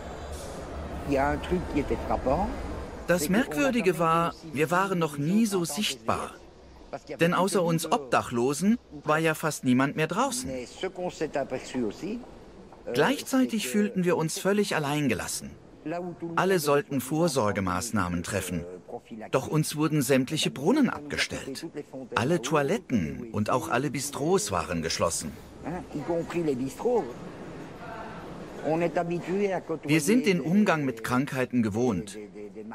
Das Merkwürdige war, wir waren noch nie so sichtbar. Denn außer uns Obdachlosen war ja fast niemand mehr draußen. Gleichzeitig fühlten wir uns völlig alleingelassen. Alle sollten Vorsorgemaßnahmen treffen. Doch uns wurden sämtliche Brunnen abgestellt. Alle Toiletten und auch alle Bistros waren geschlossen. Wir sind den Umgang mit Krankheiten gewohnt.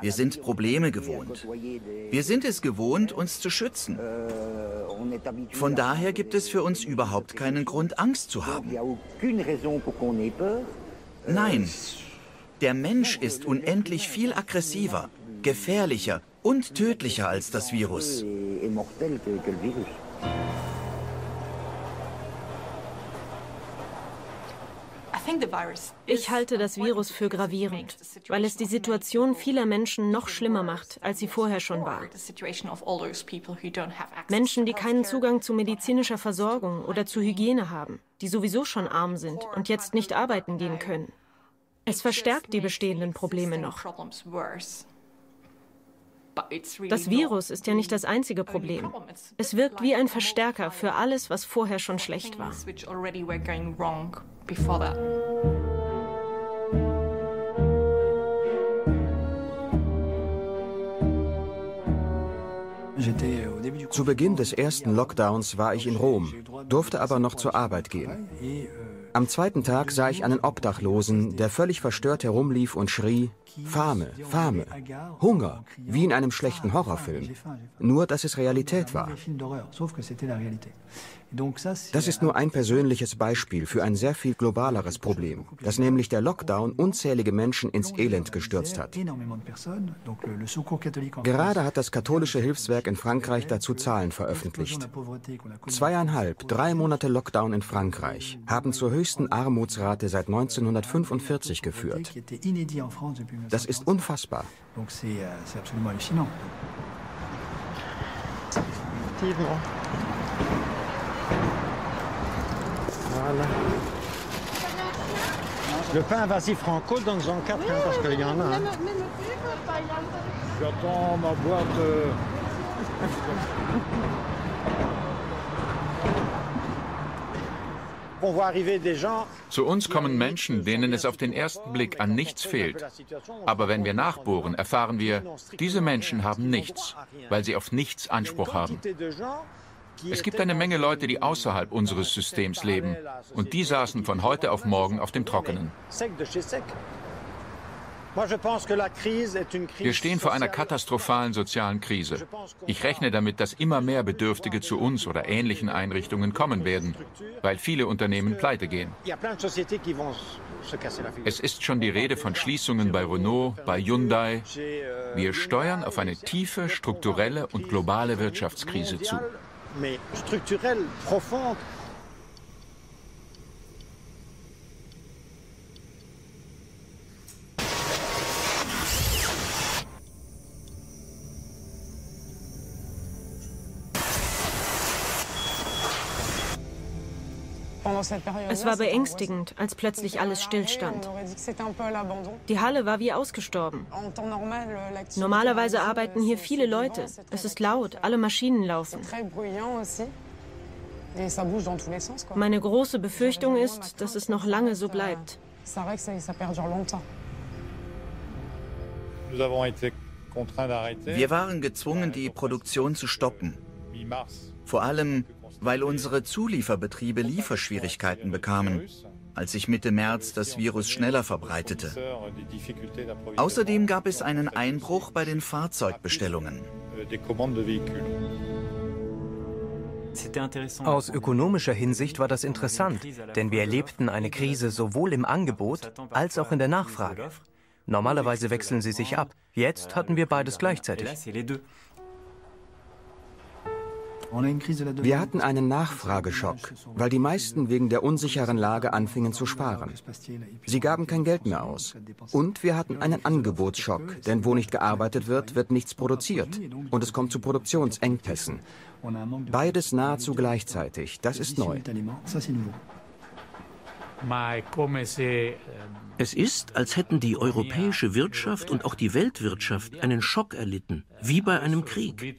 Wir sind Probleme gewohnt. Wir sind es gewohnt, uns zu schützen. Von daher gibt es für uns überhaupt keinen Grund, Angst zu haben. Nein, der Mensch ist unendlich viel aggressiver, gefährlicher und tödlicher als das Virus. Ich halte das Virus für gravierend, weil es die Situation vieler Menschen noch schlimmer macht, als sie vorher schon war. Menschen, die keinen Zugang zu medizinischer Versorgung oder zu Hygiene haben, die sowieso schon arm sind und jetzt nicht arbeiten gehen können. Es verstärkt die bestehenden Probleme noch. Das Virus ist ja nicht das einzige Problem. Es wirkt wie ein Verstärker für alles, was vorher schon schlecht war. Zu Beginn des ersten Lockdowns war ich in Rom, durfte aber noch zur Arbeit gehen. Am zweiten Tag sah ich einen Obdachlosen, der völlig verstört herumlief und schrie, Fame, Fame, Hunger, wie in einem schlechten Horrorfilm. Nur, dass es Realität war. Das ist nur ein persönliches Beispiel für ein sehr viel globaleres Problem, das nämlich der Lockdown unzählige Menschen ins Elend gestürzt hat. Gerade hat das katholische Hilfswerk in Frankreich dazu Zahlen veröffentlicht. Zweieinhalb, drei Monate Lockdown in Frankreich haben zur höchsten Armutsrate seit 1945 geführt. Das ist unfassbar. Effectivement. Voilà. Le pain, vas-y Franco, donne-en quatre, hein, parce qu'il y en a. Hein. J'attends ma boîte. Euh... Zu uns kommen Menschen, denen es auf den ersten Blick an nichts fehlt. Aber wenn wir nachbohren, erfahren wir, diese Menschen haben nichts, weil sie auf nichts Anspruch haben. Es gibt eine Menge Leute, die außerhalb unseres Systems leben. Und die saßen von heute auf morgen auf dem Trockenen. Wir stehen vor einer katastrophalen sozialen Krise. Ich rechne damit, dass immer mehr Bedürftige zu uns oder ähnlichen Einrichtungen kommen werden, weil viele Unternehmen pleite gehen. Es ist schon die Rede von Schließungen bei Renault, bei Hyundai. Wir steuern auf eine tiefe, strukturelle und globale Wirtschaftskrise zu. Mais structurelle, profonde. Es war beängstigend, als plötzlich alles stillstand. Die Halle war wie ausgestorben. Normalerweise arbeiten hier viele Leute. Es ist laut, alle Maschinen laufen. Meine große Befürchtung ist, dass es noch lange so bleibt. Wir waren gezwungen, die Produktion zu stoppen. Vor allem, weil unsere Zulieferbetriebe Lieferschwierigkeiten bekamen, als sich Mitte März das Virus schneller verbreitete. Außerdem gab es einen Einbruch bei den Fahrzeugbestellungen. Aus ökonomischer Hinsicht war das interessant, denn wir erlebten eine Krise sowohl im Angebot als auch in der Nachfrage. Normalerweise wechseln sie sich ab. Jetzt hatten wir beides gleichzeitig. Wir hatten einen Nachfrageschock, weil die meisten wegen der unsicheren Lage anfingen zu sparen. Sie gaben kein Geld mehr aus. Und wir hatten einen Angebotsschock, denn wo nicht gearbeitet wird, wird nichts produziert. Und es kommt zu Produktionsengpässen. Beides nahezu gleichzeitig, das ist neu. Es ist, als hätten die europäische Wirtschaft und auch die Weltwirtschaft einen Schock erlitten, wie bei einem Krieg.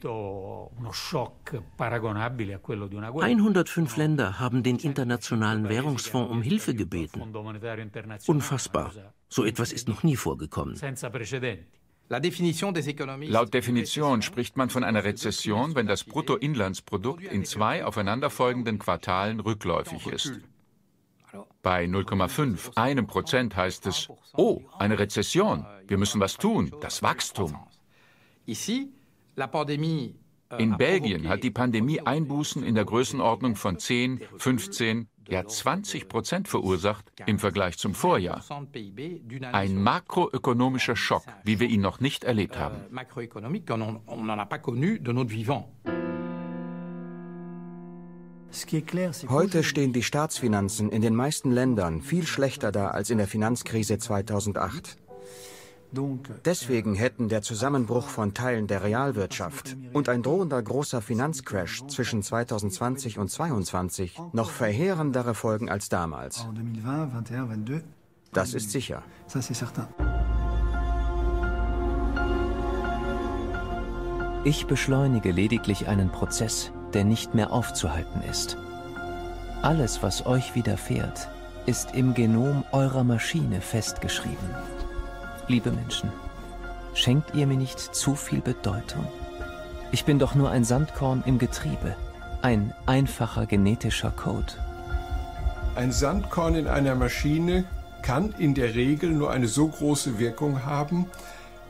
105 Länder haben den Internationalen Währungsfonds um Hilfe gebeten. Unfassbar. So etwas ist noch nie vorgekommen. Laut Definition spricht man von einer Rezession, wenn das Bruttoinlandsprodukt in zwei aufeinanderfolgenden Quartalen rückläufig ist. Bei 0,5, einem Prozent heißt es, oh, eine Rezession, wir müssen was tun, das Wachstum. In Belgien hat die Pandemie Einbußen in der Größenordnung von 10, 15, ja 20 Prozent verursacht im Vergleich zum Vorjahr. Ein makroökonomischer Schock, wie wir ihn noch nicht erlebt haben. Heute stehen die Staatsfinanzen in den meisten Ländern viel schlechter da als in der Finanzkrise 2008. Deswegen hätten der Zusammenbruch von Teilen der Realwirtschaft und ein drohender großer Finanzcrash zwischen 2020 und 2022 noch verheerendere Folgen als damals. Das ist sicher. Ich beschleunige lediglich einen Prozess, der nicht mehr aufzuhalten ist. Alles, was euch widerfährt, ist im Genom eurer Maschine festgeschrieben. Liebe Menschen, schenkt ihr mir nicht zu viel Bedeutung? Ich bin doch nur ein Sandkorn im Getriebe, ein einfacher genetischer Code. Ein Sandkorn in einer Maschine kann in der Regel nur eine so große Wirkung haben,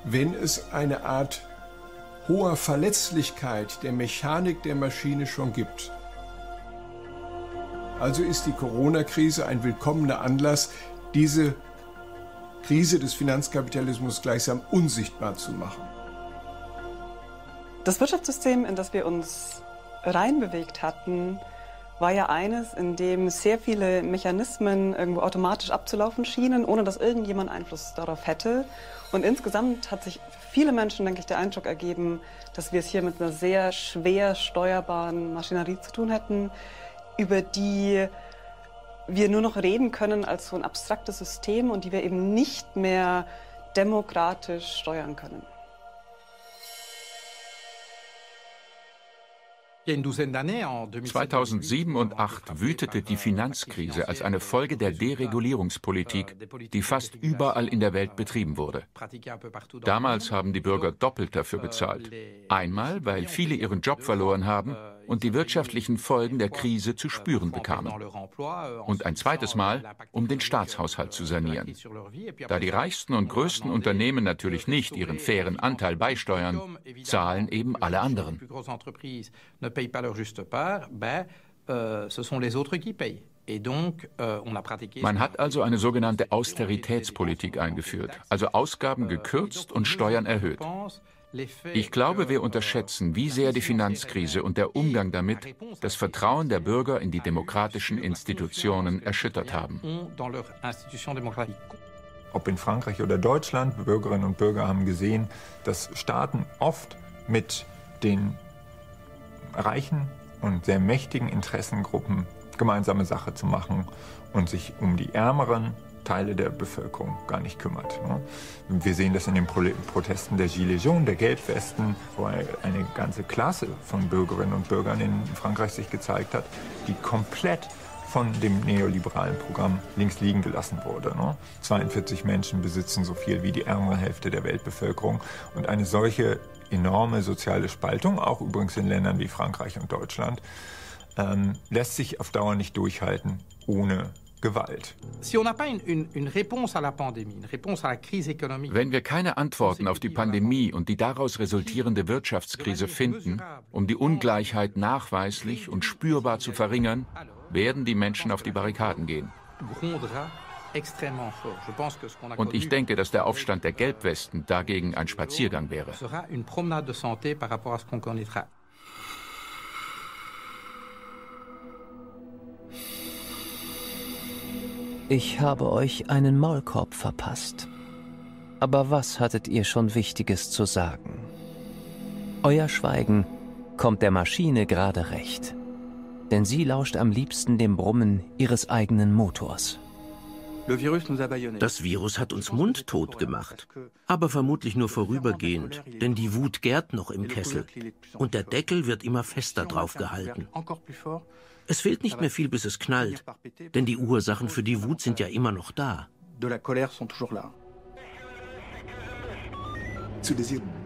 wenn es eine Art hoher Verletzlichkeit der Mechanik der Maschine schon gibt. Also ist die Corona-Krise ein willkommener Anlass, diese Krise des Finanzkapitalismus gleichsam unsichtbar zu machen. Das Wirtschaftssystem, in das wir uns reinbewegt hatten, war ja eines, in dem sehr viele Mechanismen irgendwo automatisch abzulaufen schienen, ohne dass irgendjemand Einfluss darauf hätte. Und insgesamt hat sich viele Menschen, denke ich, der Eindruck ergeben, dass wir es hier mit einer sehr schwer steuerbaren Maschinerie zu tun hätten, über die wir nur noch reden können als so ein abstraktes System und die wir eben nicht mehr demokratisch steuern können. 2007 und 2008 wütete die Finanzkrise als eine Folge der Deregulierungspolitik, die fast überall in der Welt betrieben wurde. Damals haben die Bürger doppelt dafür bezahlt. Einmal, weil viele ihren Job verloren haben und die wirtschaftlichen Folgen der Krise zu spüren bekamen. Und ein zweites Mal, um den Staatshaushalt zu sanieren. Da die reichsten und größten Unternehmen natürlich nicht ihren fairen Anteil beisteuern, zahlen eben alle anderen. Man hat also eine sogenannte Austeritätspolitik eingeführt, also Ausgaben gekürzt und Steuern erhöht. Ich glaube, wir unterschätzen, wie sehr die Finanzkrise und der Umgang damit das Vertrauen der Bürger in die demokratischen Institutionen erschüttert haben. Ob in Frankreich oder Deutschland, Bürgerinnen und Bürger haben gesehen, dass Staaten oft mit den reichen und sehr mächtigen Interessengruppen gemeinsame Sache zu machen und sich um die ärmeren Teile der Bevölkerung gar nicht kümmert. Ne? Wir sehen das in den Protesten der Gilets jaunes, der Gelbwesten, wo eine ganze Klasse von Bürgerinnen und Bürgern in Frankreich sich gezeigt hat, die komplett von dem neoliberalen Programm links liegen gelassen wurde. 42 ne? Menschen besitzen so viel wie die ärmere Hälfte der Weltbevölkerung. Und eine solche enorme soziale Spaltung, auch übrigens in Ländern wie Frankreich und Deutschland, ähm, lässt sich auf Dauer nicht durchhalten ohne Gewalt. Wenn wir keine Antworten auf die Pandemie und die daraus resultierende Wirtschaftskrise finden, um die Ungleichheit nachweislich und spürbar zu verringern, werden die Menschen auf die Barrikaden gehen. Und ich denke, dass der Aufstand der Gelbwesten dagegen ein Spaziergang wäre. Ich habe euch einen Maulkorb verpasst. Aber was hattet ihr schon Wichtiges zu sagen? Euer Schweigen kommt der Maschine gerade recht. Denn sie lauscht am liebsten dem Brummen ihres eigenen Motors. Das Virus hat uns mundtot gemacht, aber vermutlich nur vorübergehend, denn die Wut gärt noch im Kessel und der Deckel wird immer fester draufgehalten. Es fehlt nicht mehr viel, bis es knallt, denn die Ursachen für die Wut sind ja immer noch da.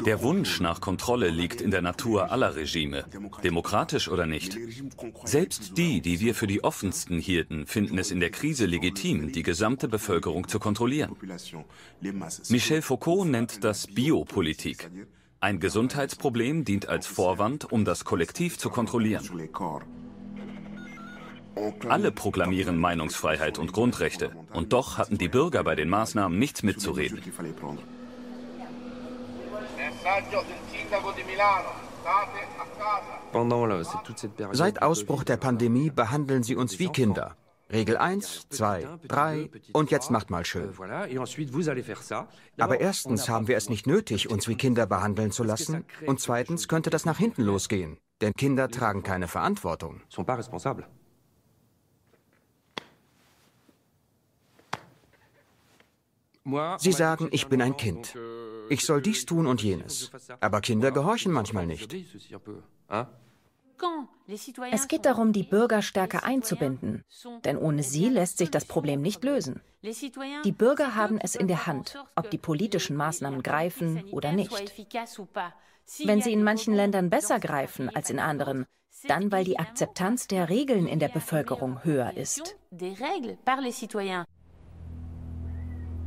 Der Wunsch nach Kontrolle liegt in der Natur aller Regime, demokratisch oder nicht. Selbst die, die wir für die offensten hielten, finden es in der Krise legitim, die gesamte Bevölkerung zu kontrollieren. Michel Foucault nennt das Biopolitik. Ein Gesundheitsproblem dient als Vorwand, um das Kollektiv zu kontrollieren. Alle proklamieren Meinungsfreiheit und Grundrechte. Und doch hatten die Bürger bei den Maßnahmen nichts mitzureden. Seit Ausbruch der Pandemie behandeln sie uns wie Kinder. Regel 1, 2, 3 und jetzt macht mal schön. Aber erstens haben wir es nicht nötig, uns wie Kinder behandeln zu lassen. Und zweitens könnte das nach hinten losgehen. Denn Kinder tragen keine Verantwortung. Sie sagen, ich bin ein Kind. Ich soll dies tun und jenes. Aber Kinder gehorchen manchmal nicht. Es geht darum, die Bürger stärker einzubinden, denn ohne sie lässt sich das Problem nicht lösen. Die Bürger haben es in der Hand, ob die politischen Maßnahmen greifen oder nicht. Wenn sie in manchen Ländern besser greifen als in anderen, dann weil die Akzeptanz der Regeln in der Bevölkerung höher ist.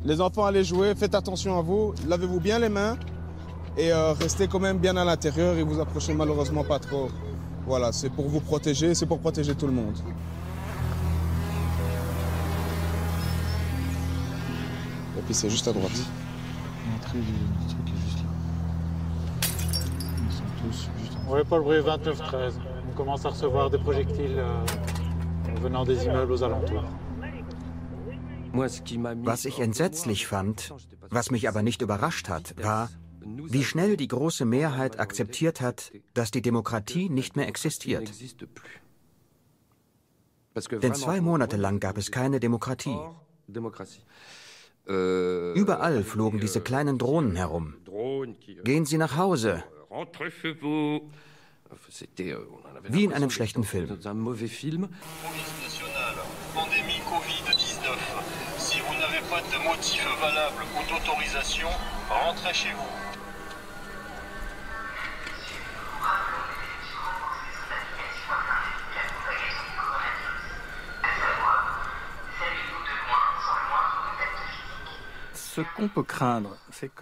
Les enfants, allez jouer, faites attention à vous, lavez-vous bien les mains et euh, restez quand même bien à l'intérieur et vous approchez malheureusement pas trop. Voilà, c'est pour vous protéger, c'est pour protéger tout le monde. Et puis c'est juste à droite. L'entrée du, truc est juste là. Ils sont tous juste en... Ouais, Paul Brie, 29-13. On commence à recevoir des projectiles euh, venant des immeubles aux alentours. Was ich entsetzlich fand, was mich aber nicht überrascht hat, war, wie schnell die große Mehrheit akzeptiert hat, dass die Demokratie nicht mehr existiert. Denn zwei Monate lang gab es keine Demokratie. Überall flogen diese kleinen Drohnen herum. Gehen Sie nach Hause. Wie in einem schlechten Film. Pas de motif valable ou d'autorisation, rentrez chez vous.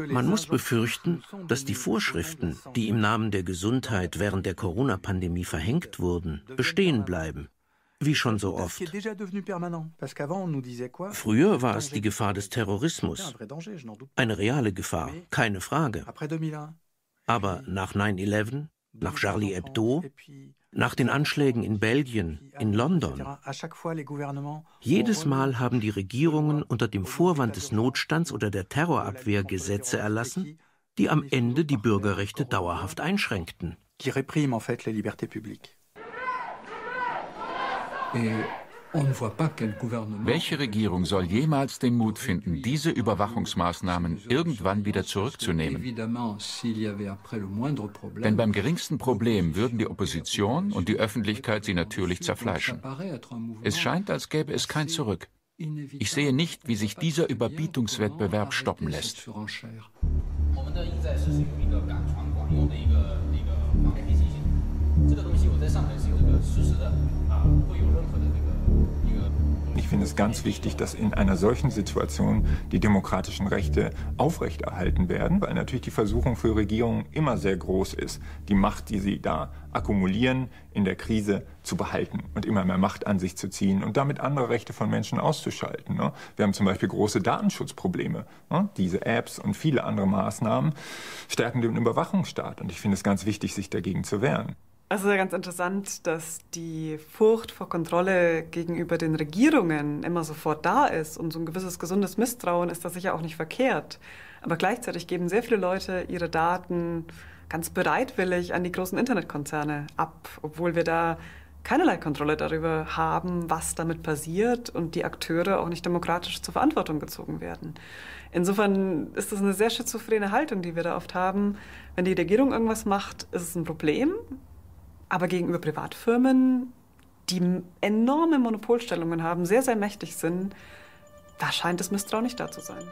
Man muss befürchten, dass die Vorschriften, die im Namen der Gesundheit während der Corona-Pandemie verhängt wurden, bestehen bleiben wie schon so oft. Früher war es die Gefahr des Terrorismus. Eine reale Gefahr, keine Frage. Aber nach 9-11, nach Charlie Hebdo, nach den Anschlägen in Belgien, in London. Jedes Mal haben die Regierungen unter dem Vorwand des Notstands oder der Terrorabwehr Gesetze erlassen, die am Ende die Bürgerrechte dauerhaft einschränkten. Welche Regierung soll jemals den Mut finden, diese Überwachungsmaßnahmen irgendwann wieder zurückzunehmen? Denn beim geringsten Problem würden die Opposition und die Öffentlichkeit sie natürlich zerfleischen. Es scheint, als gäbe es kein Zurück. Ich sehe nicht, wie sich dieser Überbietungswettbewerb stoppen lässt. Ich finde es ganz wichtig, dass in einer solchen Situation die demokratischen Rechte aufrechterhalten werden, weil natürlich die Versuchung für Regierungen immer sehr groß ist, die Macht, die sie da akkumulieren, in der Krise zu behalten und immer mehr Macht an sich zu ziehen und damit andere Rechte von Menschen auszuschalten. Ne? Wir haben zum Beispiel große Datenschutzprobleme. Ne? Diese Apps und viele andere Maßnahmen stärken den Überwachungsstaat und ich finde es ganz wichtig, sich dagegen zu wehren. Also ganz interessant, dass die Furcht vor Kontrolle gegenüber den Regierungen immer sofort da ist und so ein gewisses gesundes Misstrauen ist das sicher auch nicht verkehrt. Aber gleichzeitig geben sehr viele Leute ihre Daten ganz bereitwillig an die großen Internetkonzerne ab, obwohl wir da keinerlei Kontrolle darüber haben, was damit passiert und die Akteure auch nicht demokratisch zur Verantwortung gezogen werden. Insofern ist das eine sehr schizophrene Haltung, die wir da oft haben. Wenn die Regierung irgendwas macht, ist es ein Problem. Aber gegenüber Privatfirmen, die enorme Monopolstellungen haben, sehr, sehr mächtig sind, da scheint das Misstrauen nicht da zu sein.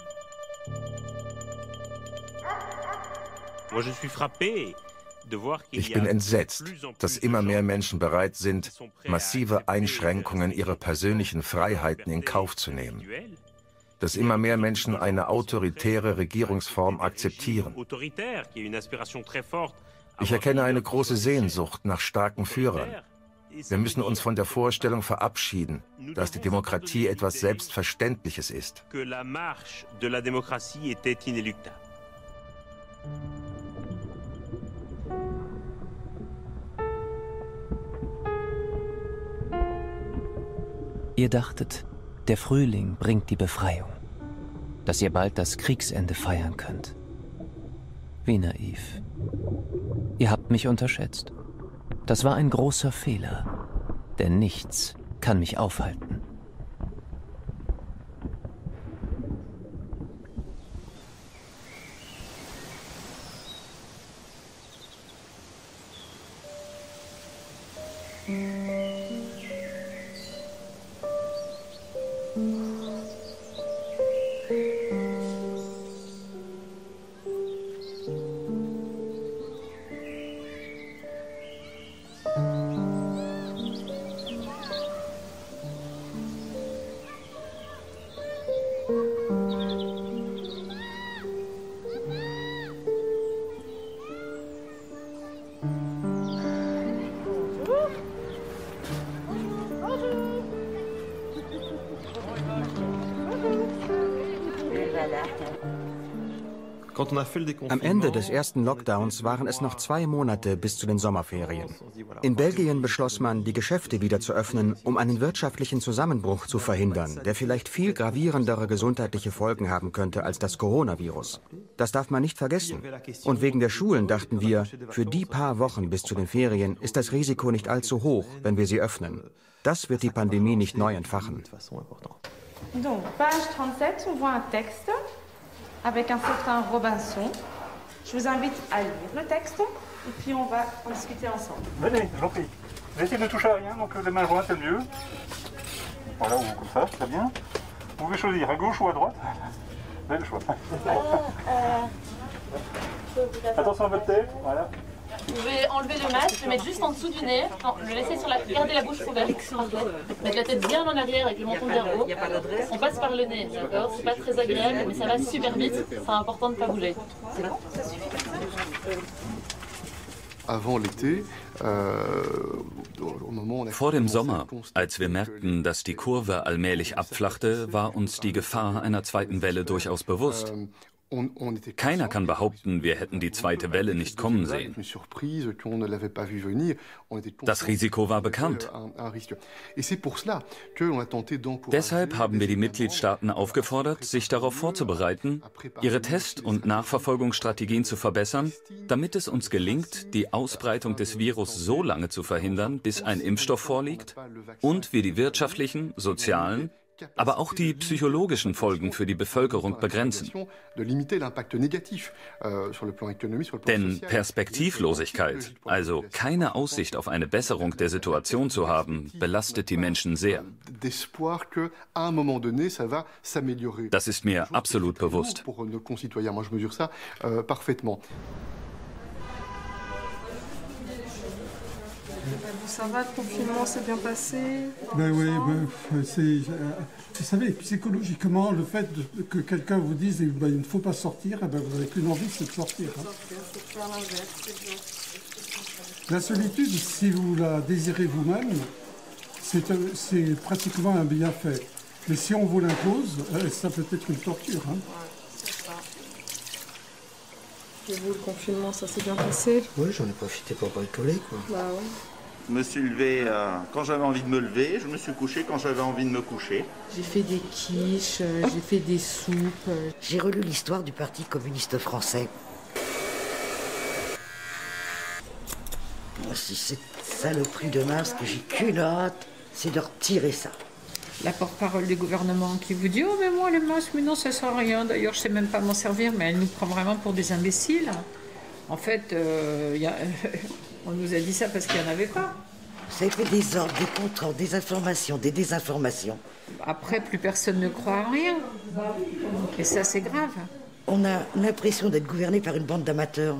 Ich bin entsetzt, dass immer mehr Menschen bereit sind, massive Einschränkungen ihrer persönlichen Freiheiten in Kauf zu nehmen. Dass immer mehr Menschen eine autoritäre Regierungsform akzeptieren. Ich erkenne eine große Sehnsucht nach starken Führern. Wir müssen uns von der Vorstellung verabschieden, dass die Demokratie etwas Selbstverständliches ist. Ihr dachtet, der Frühling bringt die Befreiung, dass ihr bald das Kriegsende feiern könnt. Wie naiv. Ihr habt mich unterschätzt. Das war ein großer Fehler, denn nichts kann mich aufhalten. Am Ende des ersten Lockdowns waren es noch zwei Monate bis zu den Sommerferien. In Belgien beschloss man, die Geschäfte wieder zu öffnen, um einen wirtschaftlichen Zusammenbruch zu verhindern, der vielleicht viel gravierendere gesundheitliche Folgen haben könnte als das Coronavirus. Das darf man nicht vergessen. Und wegen der Schulen dachten wir, für die paar Wochen bis zu den Ferien ist das Risiko nicht allzu hoch, wenn wir sie öffnen. Das wird die Pandemie nicht neu entfachen. Donc, page 37, on voit un texte avec un certain Robinson. Je vous invite à lire le texte et puis on va en discuter ensemble. Venez, j'en prie. Essayez de toucher à rien, donc les mains jointes, c'est mieux. Voilà, ou comme ça, très bien. Vous pouvez choisir à gauche ou à droite. Vous le choix. Attention à votre tête, voilà. Vous pouvez enlever le masque, le mettre juste en dessous du nez, non, le laisser sur la... Gardez la bouche ouverte, mettre la tête bien en arrière avec le menton vers haut. On passe par le nez, d'accord C'est pas très agréable, mais ça va super vite. C'est important de ne pas bouger. C'est bon? Ça suffit. Avant l'été, euh, Vor dem Sommer, als wir merkten, dass die Kurve allmählich abflachte, war uns die Gefahr einer zweiten Welle durchaus bewusst. Keiner kann behaupten, wir hätten die zweite Welle nicht kommen sehen. Das Risiko war bekannt. Deshalb haben wir die Mitgliedstaaten aufgefordert, sich darauf vorzubereiten, ihre Test- und Nachverfolgungsstrategien zu verbessern, damit es uns gelingt, die Ausbreitung des Virus so lange zu verhindern, bis ein Impfstoff vorliegt und wir die wirtschaftlichen, sozialen aber auch die psychologischen Folgen für die Bevölkerung begrenzen. Denn Perspektivlosigkeit, also keine Aussicht auf eine Besserung der Situation zu haben, belastet die Menschen sehr. Das ist mir absolut bewusst. Ça va, le confinement s'est bien passé Ben oui, ben, c'est, euh, vous savez, psychologiquement, le fait de, que quelqu'un vous dise eh ben, il ne faut pas sortir, eh ben, vous n'avez qu'une envie, c'est de sortir. Hein. La solitude, si vous la désirez vous-même, c'est, c'est pratiquement un bienfait. Mais si on vous l'impose, euh, ça peut être une torture. Hein. Et vous, le confinement, ça s'est bien passé? Oui, j'en ai profité pour bricoler, quoi. Bah ouais. Je me suis levé euh, quand j'avais envie de me lever, je me suis couché quand j'avais envie de me coucher. J'ai fait des quiches, euh, j'ai fait des soupes. euh. J'ai relu l'histoire du Parti communiste français. Oh, Si cette saloperie de masque, j'ai qu'une hâte, c'est de retirer ça. La porte-parole du gouvernement qui vous dit Oh, mais moi, les masques, mais non, ça sert à rien. D'ailleurs, je sais même pas m'en servir, mais elle nous prend vraiment pour des imbéciles. En fait, euh, y a- on nous a dit ça parce qu'il n'y en avait pas. Vous avez fait des ordres, des contrôles, des informations, des désinformations. Après, plus personne ne croit en rien. Et ça, c'est grave. On a l'impression d'être gouverné par une bande d'amateurs.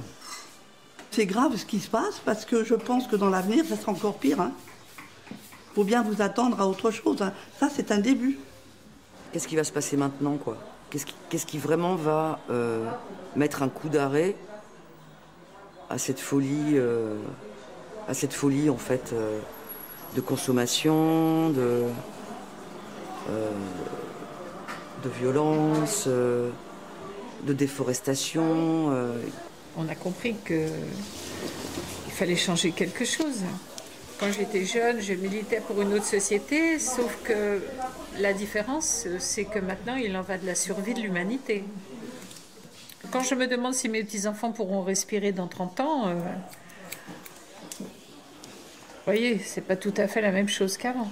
C'est grave ce qui se passe parce que je pense que dans l'avenir, ça sera encore pire. Il faut bien vous attendre à autre chose. hein. Ça, c'est un début. Qu'est-ce qui va se passer maintenant, quoi? Qu'est-ce qui, qu'est-ce qui vraiment va euh, mettre un coup d'arrêt à cette folie, euh, à cette folie en fait euh, de consommation, de euh, violence, de déforestation. On a compris que il fallait changer quelque chose. Quand j'étais jeune, je militais pour une autre société, sauf que la différence, c'est que maintenant, il en va de la survie de l'humanité. Quand je me demande si mes petits-enfants pourront respirer dans 30 ans, euh, vous voyez, c'est pas tout à fait la même chose qu'avant.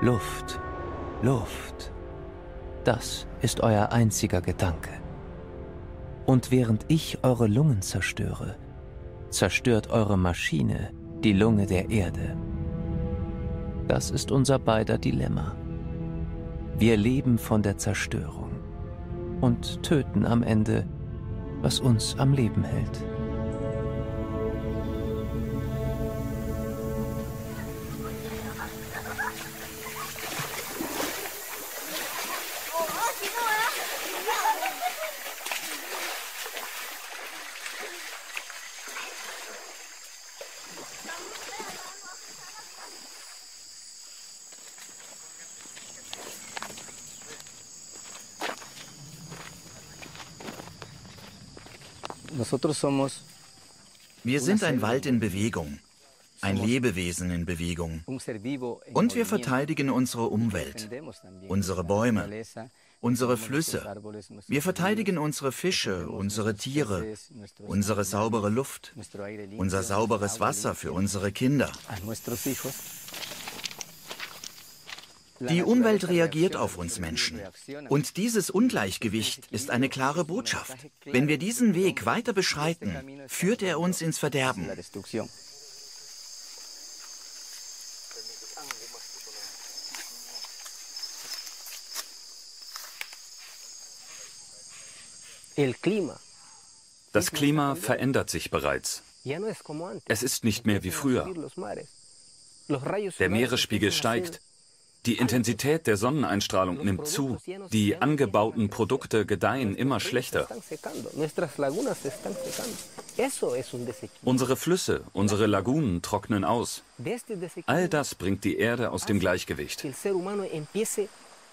Luft, Luft. Das ist euer einziger Gedanke. Und während ich eure Lungen zerstöre, zerstört eure Maschine die Lunge der Erde. Das ist unser beider Dilemma. Wir leben von der Zerstörung und töten am Ende, was uns am Leben hält. Wir sind ein Wald in Bewegung, ein Lebewesen in Bewegung. Und wir verteidigen unsere Umwelt, unsere Bäume, unsere Flüsse. Wir verteidigen unsere Fische, unsere Tiere, unsere saubere Luft, unser sauberes Wasser für unsere Kinder. Die Umwelt reagiert auf uns Menschen. Und dieses Ungleichgewicht ist eine klare Botschaft. Wenn wir diesen Weg weiter beschreiten, führt er uns ins Verderben. Das Klima verändert sich bereits. Es ist nicht mehr wie früher. Der Meeresspiegel steigt. Die Intensität der Sonneneinstrahlung nimmt zu. Die angebauten Produkte gedeihen immer schlechter. Unsere Flüsse, unsere Lagunen trocknen aus. All das bringt die Erde aus dem Gleichgewicht.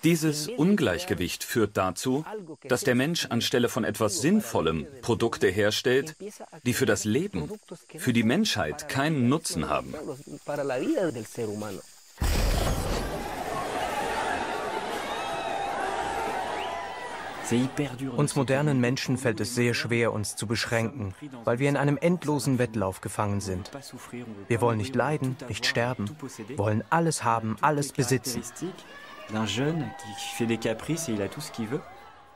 Dieses Ungleichgewicht führt dazu, dass der Mensch anstelle von etwas Sinnvollem Produkte herstellt, die für das Leben, für die Menschheit keinen Nutzen haben. Uns modernen Menschen fällt es sehr schwer, uns zu beschränken, weil wir in einem endlosen Wettlauf gefangen sind. Wir wollen nicht leiden, nicht sterben, wollen alles haben, alles besitzen.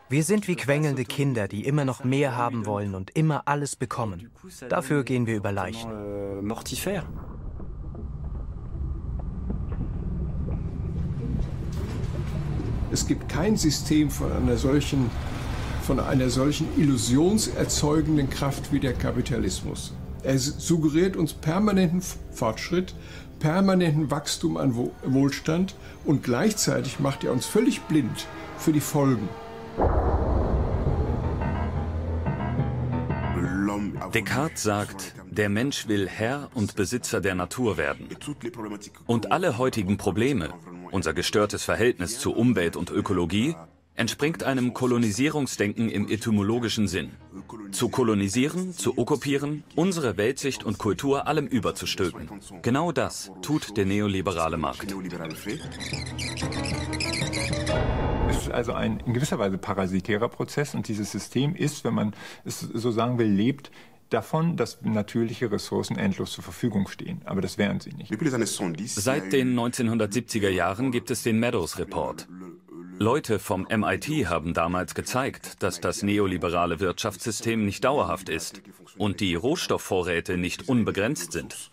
Wir sind wie quengelnde Kinder, die immer noch mehr haben wollen und immer alles bekommen. Dafür gehen wir über Leichen. Es gibt kein System von einer solchen, von einer solchen illusionserzeugenden Kraft wie der Kapitalismus. Er suggeriert uns permanenten Fortschritt, permanenten Wachstum an Wohlstand und gleichzeitig macht er uns völlig blind für die Folgen. Descartes sagt, der Mensch will Herr und Besitzer der Natur werden. Und alle heutigen Probleme, unser gestörtes Verhältnis zu Umwelt und Ökologie entspringt einem Kolonisierungsdenken im etymologischen Sinn. Zu kolonisieren, zu okkupieren, unsere Weltsicht und Kultur allem überzustülpen. Genau das tut der neoliberale Markt. Es ist also ein in gewisser Weise parasitärer Prozess und dieses System ist, wenn man es so sagen will, lebt davon, dass natürliche Ressourcen endlos zur Verfügung stehen. Aber das wären sie nicht. Seit den 1970er Jahren gibt es den Meadows Report. Leute vom MIT haben damals gezeigt, dass das neoliberale Wirtschaftssystem nicht dauerhaft ist und die Rohstoffvorräte nicht unbegrenzt sind.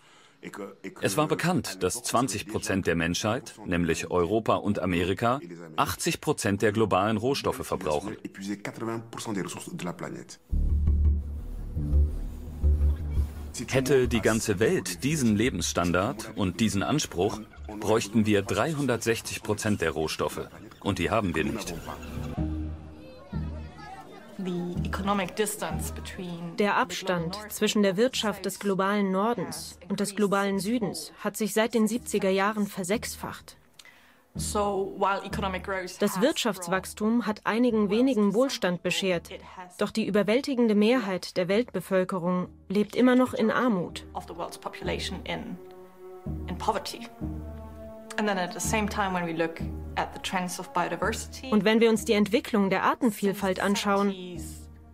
Es war bekannt, dass 20 Prozent der Menschheit, nämlich Europa und Amerika, 80 Prozent der globalen Rohstoffe verbrauchen. Hätte die ganze Welt diesen Lebensstandard und diesen Anspruch, bräuchten wir 360 Prozent der Rohstoffe. Und die haben wir nicht. Der Abstand zwischen der Wirtschaft des globalen Nordens und des globalen Südens hat sich seit den 70er Jahren versechsfacht. Das Wirtschaftswachstum hat einigen wenigen Wohlstand beschert, doch die überwältigende Mehrheit der Weltbevölkerung lebt immer noch in Armut. Und wenn wir uns die Entwicklung der Artenvielfalt anschauen,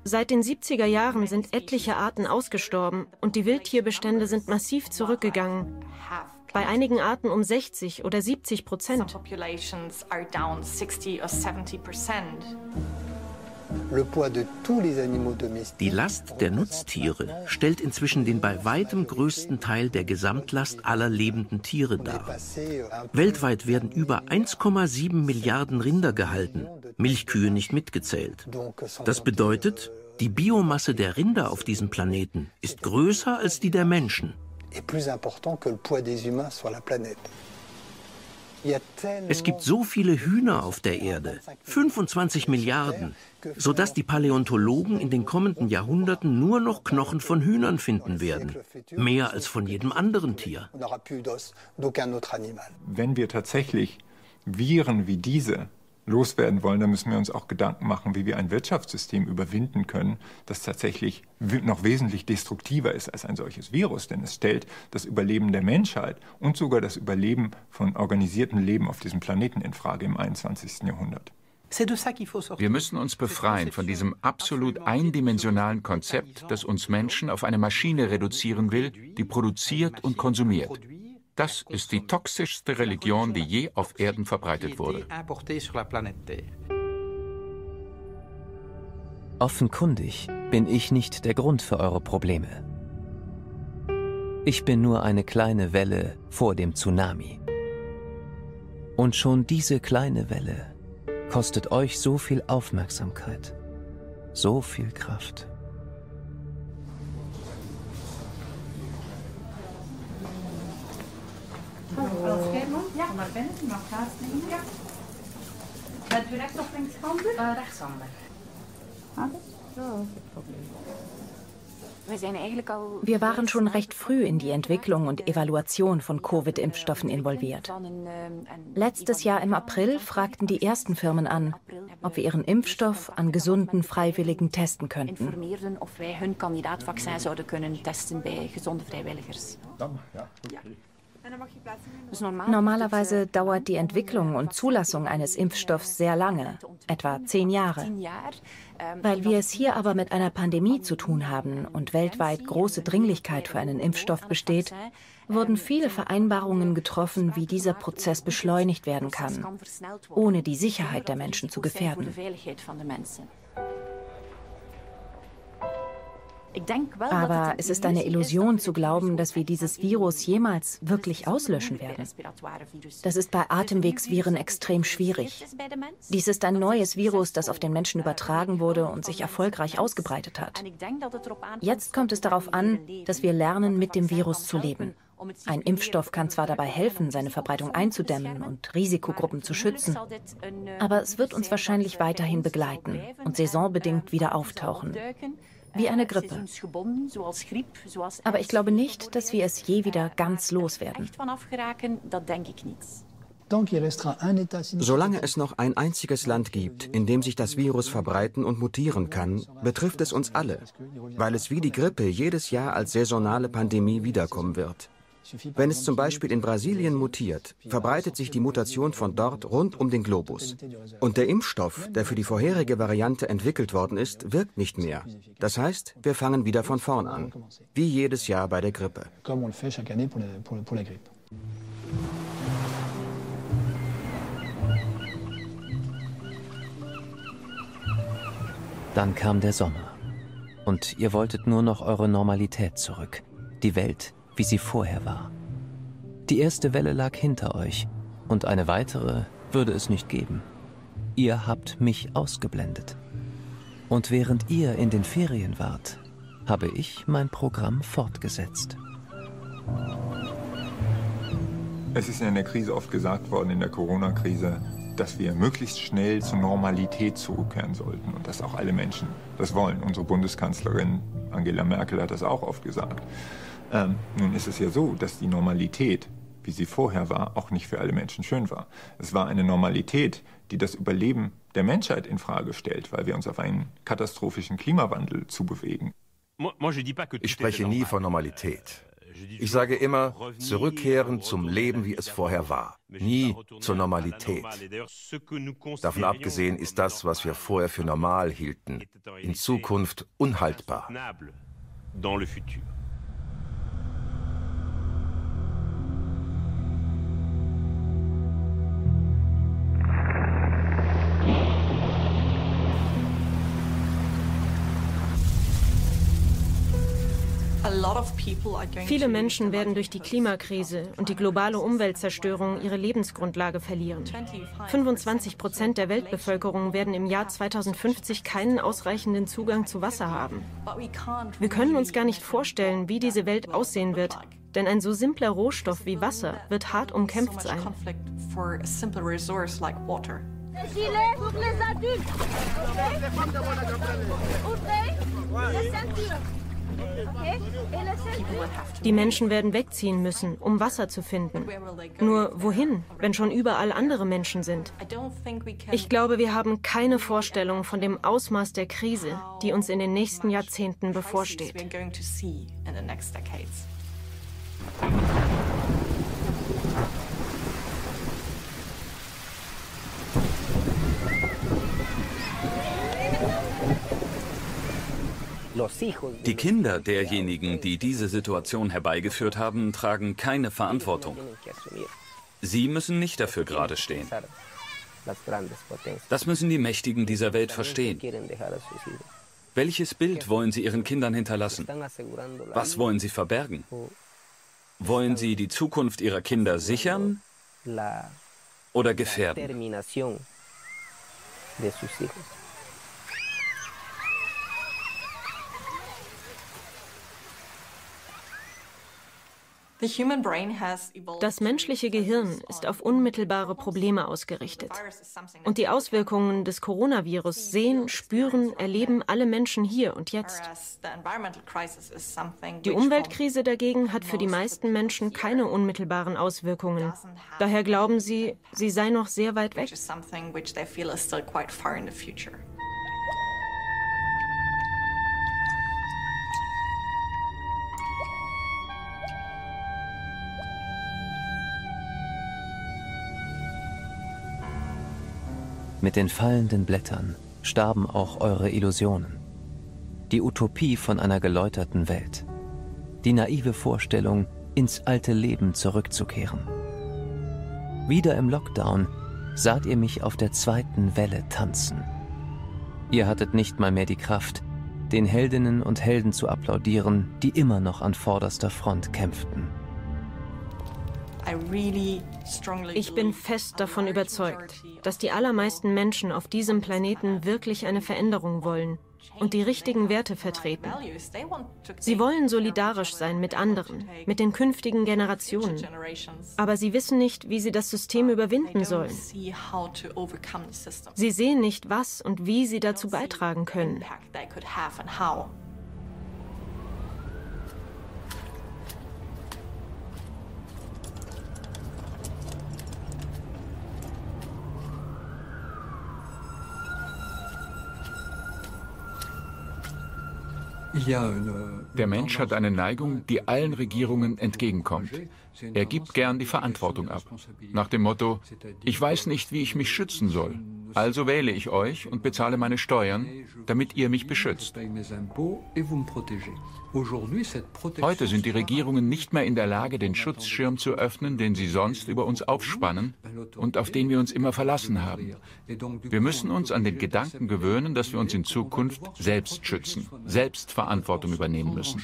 seit den 70er Jahren sind etliche Arten ausgestorben und die Wildtierbestände sind massiv zurückgegangen bei einigen Arten um 60 oder 70 Prozent. Die Last der Nutztiere stellt inzwischen den bei weitem größten Teil der Gesamtlast aller lebenden Tiere dar. Weltweit werden über 1,7 Milliarden Rinder gehalten, Milchkühe nicht mitgezählt. Das bedeutet, die Biomasse der Rinder auf diesem Planeten ist größer als die der Menschen est plus important que le poids des humains sur la planète. Es gibt so viele Hühner auf der Erde, 25 Milliarden, sodass die Paläontologen in den kommenden Jahrhunderten nur noch Knochen von Hühnern finden werden. Mehr als von jedem anderen Tier. Wenn wir tatsächlich Viren wie diese loswerden wollen, dann müssen wir uns auch Gedanken machen, wie wir ein Wirtschaftssystem überwinden können, das tatsächlich noch wesentlich destruktiver ist als ein solches Virus. Denn es stellt das Überleben der Menschheit und sogar das Überleben von organisiertem Leben auf diesem Planeten in Frage im 21. Jahrhundert. Wir müssen uns befreien von diesem absolut eindimensionalen Konzept, das uns Menschen auf eine Maschine reduzieren will, die produziert und konsumiert. Das ist die toxischste Religion, die je auf Erden verbreitet wurde. Offenkundig bin ich nicht der Grund für eure Probleme. Ich bin nur eine kleine Welle vor dem Tsunami. Und schon diese kleine Welle kostet euch so viel Aufmerksamkeit, so viel Kraft. Ja. Maar mag plaatsnemen. Ja. Bent u rechts of linkshandig? Uh, rechtshandig. Zo, geen probleem. Wir waren schon recht früh in die Entwicklung und Evaluation von Covid-Impfstoffen involviert. Letztes Jahr im April fragten die ersten Firmen an, ob wir ihren Impfstoff an gesunden Freiwilligen testen könnten. Normalerweise dauert die Entwicklung und Zulassung eines Impfstoffs sehr lange, etwa zehn Jahre. Weil wir es hier aber mit einer Pandemie zu tun haben und weltweit große Dringlichkeit für einen Impfstoff besteht, wurden viele Vereinbarungen getroffen, wie dieser Prozess beschleunigt werden kann, ohne die Sicherheit der Menschen zu gefährden. Aber es ist eine Illusion zu glauben, dass wir dieses Virus jemals wirklich auslöschen werden. Das ist bei Atemwegsviren extrem schwierig. Dies ist ein neues Virus, das auf den Menschen übertragen wurde und sich erfolgreich ausgebreitet hat. Jetzt kommt es darauf an, dass wir lernen, mit dem Virus zu leben. Ein Impfstoff kann zwar dabei helfen, seine Verbreitung einzudämmen und Risikogruppen zu schützen, aber es wird uns wahrscheinlich weiterhin begleiten und saisonbedingt wieder auftauchen wie eine Grippe. Aber ich glaube nicht, dass wir es je wieder ganz loswerden. Solange es noch ein einziges Land gibt, in dem sich das Virus verbreiten und mutieren kann, betrifft es uns alle, weil es wie die Grippe jedes Jahr als saisonale Pandemie wiederkommen wird. Wenn es zum Beispiel in Brasilien mutiert, verbreitet sich die Mutation von dort rund um den Globus. Und der Impfstoff, der für die vorherige Variante entwickelt worden ist, wirkt nicht mehr. Das heißt, wir fangen wieder von vorn an. Wie jedes Jahr bei der Grippe. Dann kam der Sommer. Und ihr wolltet nur noch eure Normalität zurück. Die Welt, wie sie vorher war. Die erste Welle lag hinter euch und eine weitere würde es nicht geben. Ihr habt mich ausgeblendet. Und während ihr in den Ferien wart, habe ich mein Programm fortgesetzt. Es ist in der Krise oft gesagt worden, in der Corona-Krise, dass wir möglichst schnell zur Normalität zurückkehren sollten und dass auch alle Menschen das wollen. Unsere Bundeskanzlerin Angela Merkel hat das auch oft gesagt. Ähm, nun ist es ja so, dass die Normalität, wie sie vorher war, auch nicht für alle Menschen schön war. Es war eine Normalität, die das Überleben der Menschheit in Frage stellt, weil wir uns auf einen katastrophischen Klimawandel zubewegen. Ich spreche nie von Normalität. Ich sage immer, zurückkehren zum Leben, wie es vorher war. Nie zur Normalität. Davon abgesehen ist das, was wir vorher für normal hielten, in Zukunft unhaltbar. Viele Menschen werden durch die Klimakrise und die globale Umweltzerstörung ihre Lebensgrundlage verlieren. 25 Prozent der Weltbevölkerung werden im Jahr 2050 keinen ausreichenden Zugang zu Wasser haben. Wir können uns gar nicht vorstellen, wie diese Welt aussehen wird, denn ein so simpler Rohstoff wie Wasser wird hart umkämpft sein. Die Menschen werden wegziehen müssen, um Wasser zu finden. Nur wohin, wenn schon überall andere Menschen sind? Ich glaube, wir haben keine Vorstellung von dem Ausmaß der Krise, die uns in den nächsten Jahrzehnten bevorsteht. Die Kinder derjenigen, die diese Situation herbeigeführt haben, tragen keine Verantwortung. Sie müssen nicht dafür gerade stehen. Das müssen die Mächtigen dieser Welt verstehen. Welches Bild wollen sie ihren Kindern hinterlassen? Was wollen sie verbergen? Wollen sie die Zukunft ihrer Kinder sichern oder gefährden? Das menschliche Gehirn ist auf unmittelbare Probleme ausgerichtet. Und die Auswirkungen des Coronavirus sehen, spüren, erleben alle Menschen hier und jetzt. Die Umweltkrise dagegen hat für die meisten Menschen keine unmittelbaren Auswirkungen. Daher glauben sie, sie sei noch sehr weit weg. Mit den fallenden Blättern starben auch eure Illusionen. Die Utopie von einer geläuterten Welt. Die naive Vorstellung, ins alte Leben zurückzukehren. Wieder im Lockdown saht ihr mich auf der zweiten Welle tanzen. Ihr hattet nicht mal mehr die Kraft, den Heldinnen und Helden zu applaudieren, die immer noch an vorderster Front kämpften. Ich bin fest davon überzeugt, dass die allermeisten Menschen auf diesem Planeten wirklich eine Veränderung wollen und die richtigen Werte vertreten. Sie wollen solidarisch sein mit anderen, mit den künftigen Generationen. Aber sie wissen nicht, wie sie das System überwinden sollen. Sie sehen nicht, was und wie sie dazu beitragen können. Der Mensch hat eine Neigung, die allen Regierungen entgegenkommt. Er gibt gern die Verantwortung ab. Nach dem Motto, ich weiß nicht, wie ich mich schützen soll. Also wähle ich euch und bezahle meine Steuern, damit ihr mich beschützt. Heute sind die Regierungen nicht mehr in der Lage, den Schutzschirm zu öffnen, den sie sonst über uns aufspannen und auf den wir uns immer verlassen haben. Wir müssen uns an den Gedanken gewöhnen, dass wir uns in Zukunft selbst schützen, selbst Verantwortung übernehmen müssen.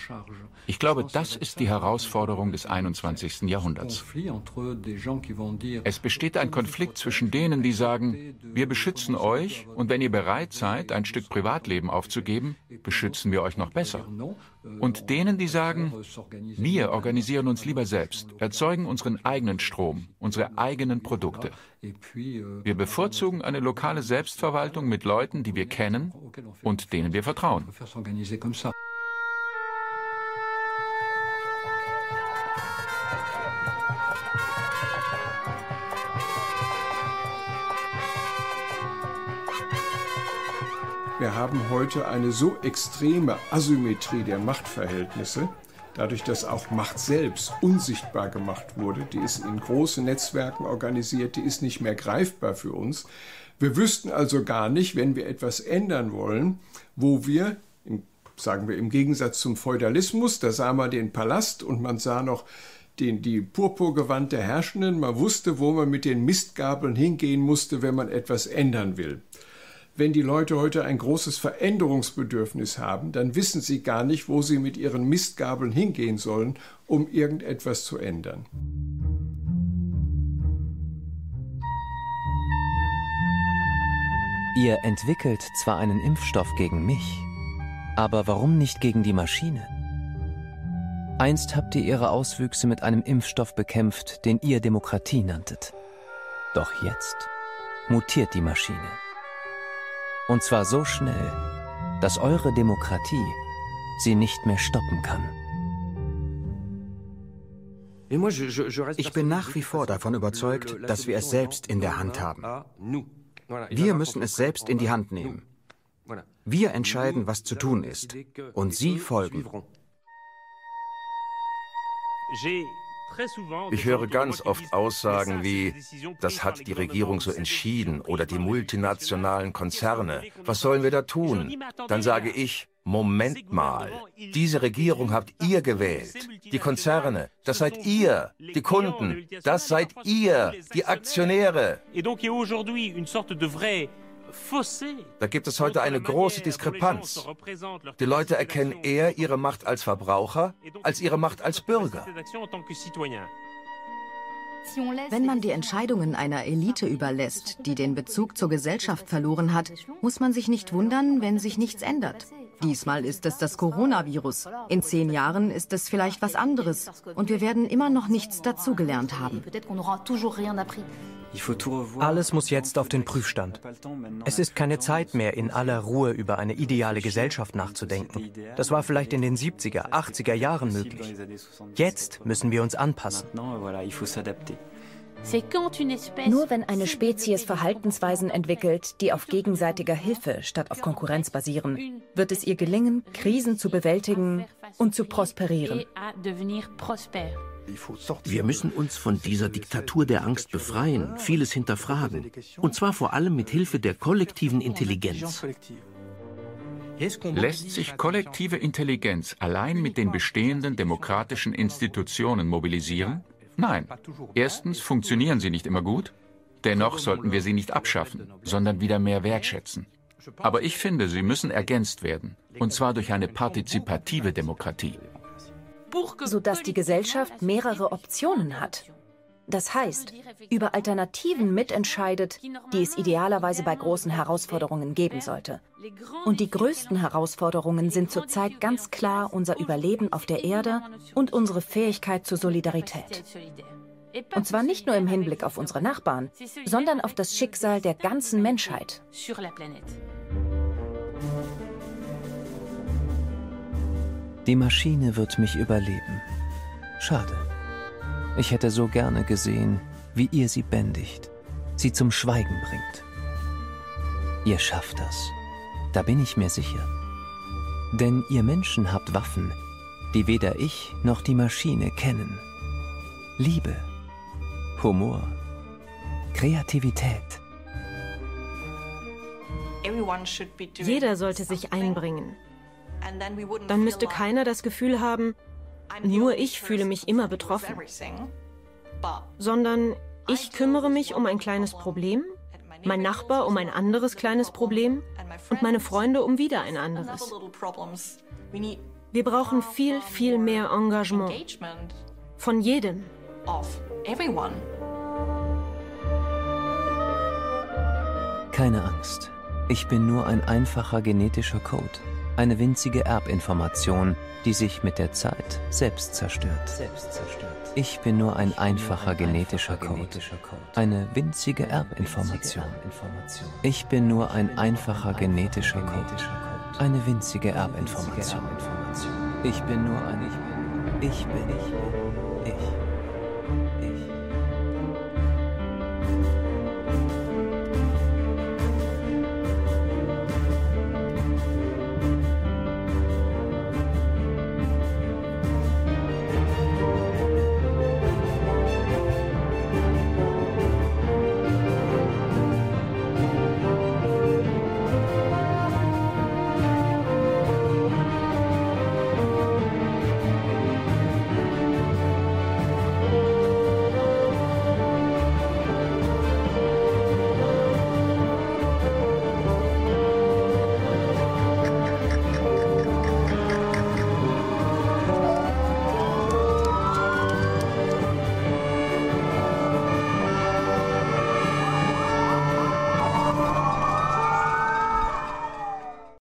Ich glaube, das ist die Herausforderung des 21. Jahrhunderts. Es besteht ein Konflikt zwischen denen, die sagen, wir beschützen euch und wenn ihr bereit seid, ein Stück Privatleben aufzugeben, beschützen wir euch noch besser. Und denen, die sagen, wir organisieren uns lieber selbst, erzeugen unseren eigenen Strom, unsere eigenen Produkte. Wir bevorzugen eine lokale Selbstverwaltung mit Leuten, die wir kennen und denen wir vertrauen. Wir haben heute eine so extreme Asymmetrie der Machtverhältnisse, dadurch, dass auch Macht selbst unsichtbar gemacht wurde, die ist in große Netzwerken organisiert, die ist nicht mehr greifbar für uns. Wir wüssten also gar nicht, wenn wir etwas ändern wollen, wo wir, sagen wir im Gegensatz zum Feudalismus, da sah man den Palast und man sah noch den, die Purpurgewand der Herrschenden, man wusste, wo man mit den Mistgabeln hingehen musste, wenn man etwas ändern will wenn die Leute heute ein großes Veränderungsbedürfnis haben, dann wissen sie gar nicht, wo sie mit ihren Mistgabeln hingehen sollen, um irgendetwas zu ändern. Ihr entwickelt zwar einen Impfstoff gegen mich, aber warum nicht gegen die Maschine? Einst habt ihr ihre Auswüchse mit einem Impfstoff bekämpft, den ihr Demokratie nanntet. Doch jetzt mutiert die Maschine. Und zwar so schnell, dass eure Demokratie sie nicht mehr stoppen kann. Ich bin nach wie vor davon überzeugt, dass wir es selbst in der Hand haben. Wir müssen es selbst in die Hand nehmen. Wir entscheiden, was zu tun ist. Und Sie folgen. Ich höre ganz oft Aussagen wie, das hat die Regierung so entschieden oder die multinationalen Konzerne. Was sollen wir da tun? Dann sage ich, Moment mal, diese Regierung habt ihr gewählt. Die Konzerne, das seid ihr. Die Kunden, das seid ihr. Die Aktionäre. Da gibt es heute eine große Diskrepanz. Die Leute erkennen eher ihre Macht als Verbraucher als ihre Macht als Bürger. Wenn man die Entscheidungen einer Elite überlässt, die den Bezug zur Gesellschaft verloren hat, muss man sich nicht wundern, wenn sich nichts ändert. Diesmal ist es das Coronavirus. In zehn Jahren ist es vielleicht was anderes. Und wir werden immer noch nichts dazugelernt haben. Alles muss jetzt auf den Prüfstand. Es ist keine Zeit mehr, in aller Ruhe über eine ideale Gesellschaft nachzudenken. Das war vielleicht in den 70er, 80er Jahren möglich. Jetzt müssen wir uns anpassen. Nur wenn eine Spezies Verhaltensweisen entwickelt, die auf gegenseitiger Hilfe statt auf Konkurrenz basieren, wird es ihr gelingen, Krisen zu bewältigen und zu prosperieren. Wir müssen uns von dieser Diktatur der Angst befreien, vieles hinterfragen. Und zwar vor allem mit Hilfe der kollektiven Intelligenz. Lässt sich kollektive Intelligenz allein mit den bestehenden demokratischen Institutionen mobilisieren? Nein. Erstens funktionieren sie nicht immer gut. Dennoch sollten wir sie nicht abschaffen, sondern wieder mehr wertschätzen. Aber ich finde, sie müssen ergänzt werden. Und zwar durch eine partizipative Demokratie sodass die Gesellschaft mehrere Optionen hat. Das heißt, über Alternativen mitentscheidet, die es idealerweise bei großen Herausforderungen geben sollte. Und die größten Herausforderungen sind zurzeit ganz klar unser Überleben auf der Erde und unsere Fähigkeit zur Solidarität. Und zwar nicht nur im Hinblick auf unsere Nachbarn, sondern auf das Schicksal der ganzen Menschheit. Die Maschine wird mich überleben. Schade. Ich hätte so gerne gesehen, wie ihr sie bändigt, sie zum Schweigen bringt. Ihr schafft das. Da bin ich mir sicher. Denn ihr Menschen habt Waffen, die weder ich noch die Maschine kennen. Liebe, Humor, Kreativität. Jeder sollte sich einbringen. Dann müsste keiner das Gefühl haben, nur ich fühle mich immer betroffen, sondern ich kümmere mich um ein kleines Problem, mein Nachbar um ein anderes kleines Problem und meine Freunde um wieder ein anderes. Wir brauchen viel, viel mehr Engagement. Von jedem. Keine Angst. Ich bin nur ein einfacher genetischer Code eine winzige Erbinformation, die sich mit der Zeit selbst zerstört. Ich bin nur ein einfacher genetischer Code, eine winzige Erbinformation. Ich bin nur ein einfacher genetischer Code, eine winzige Erbinformation. Ich bin nur ein Ich bin. Ich bin.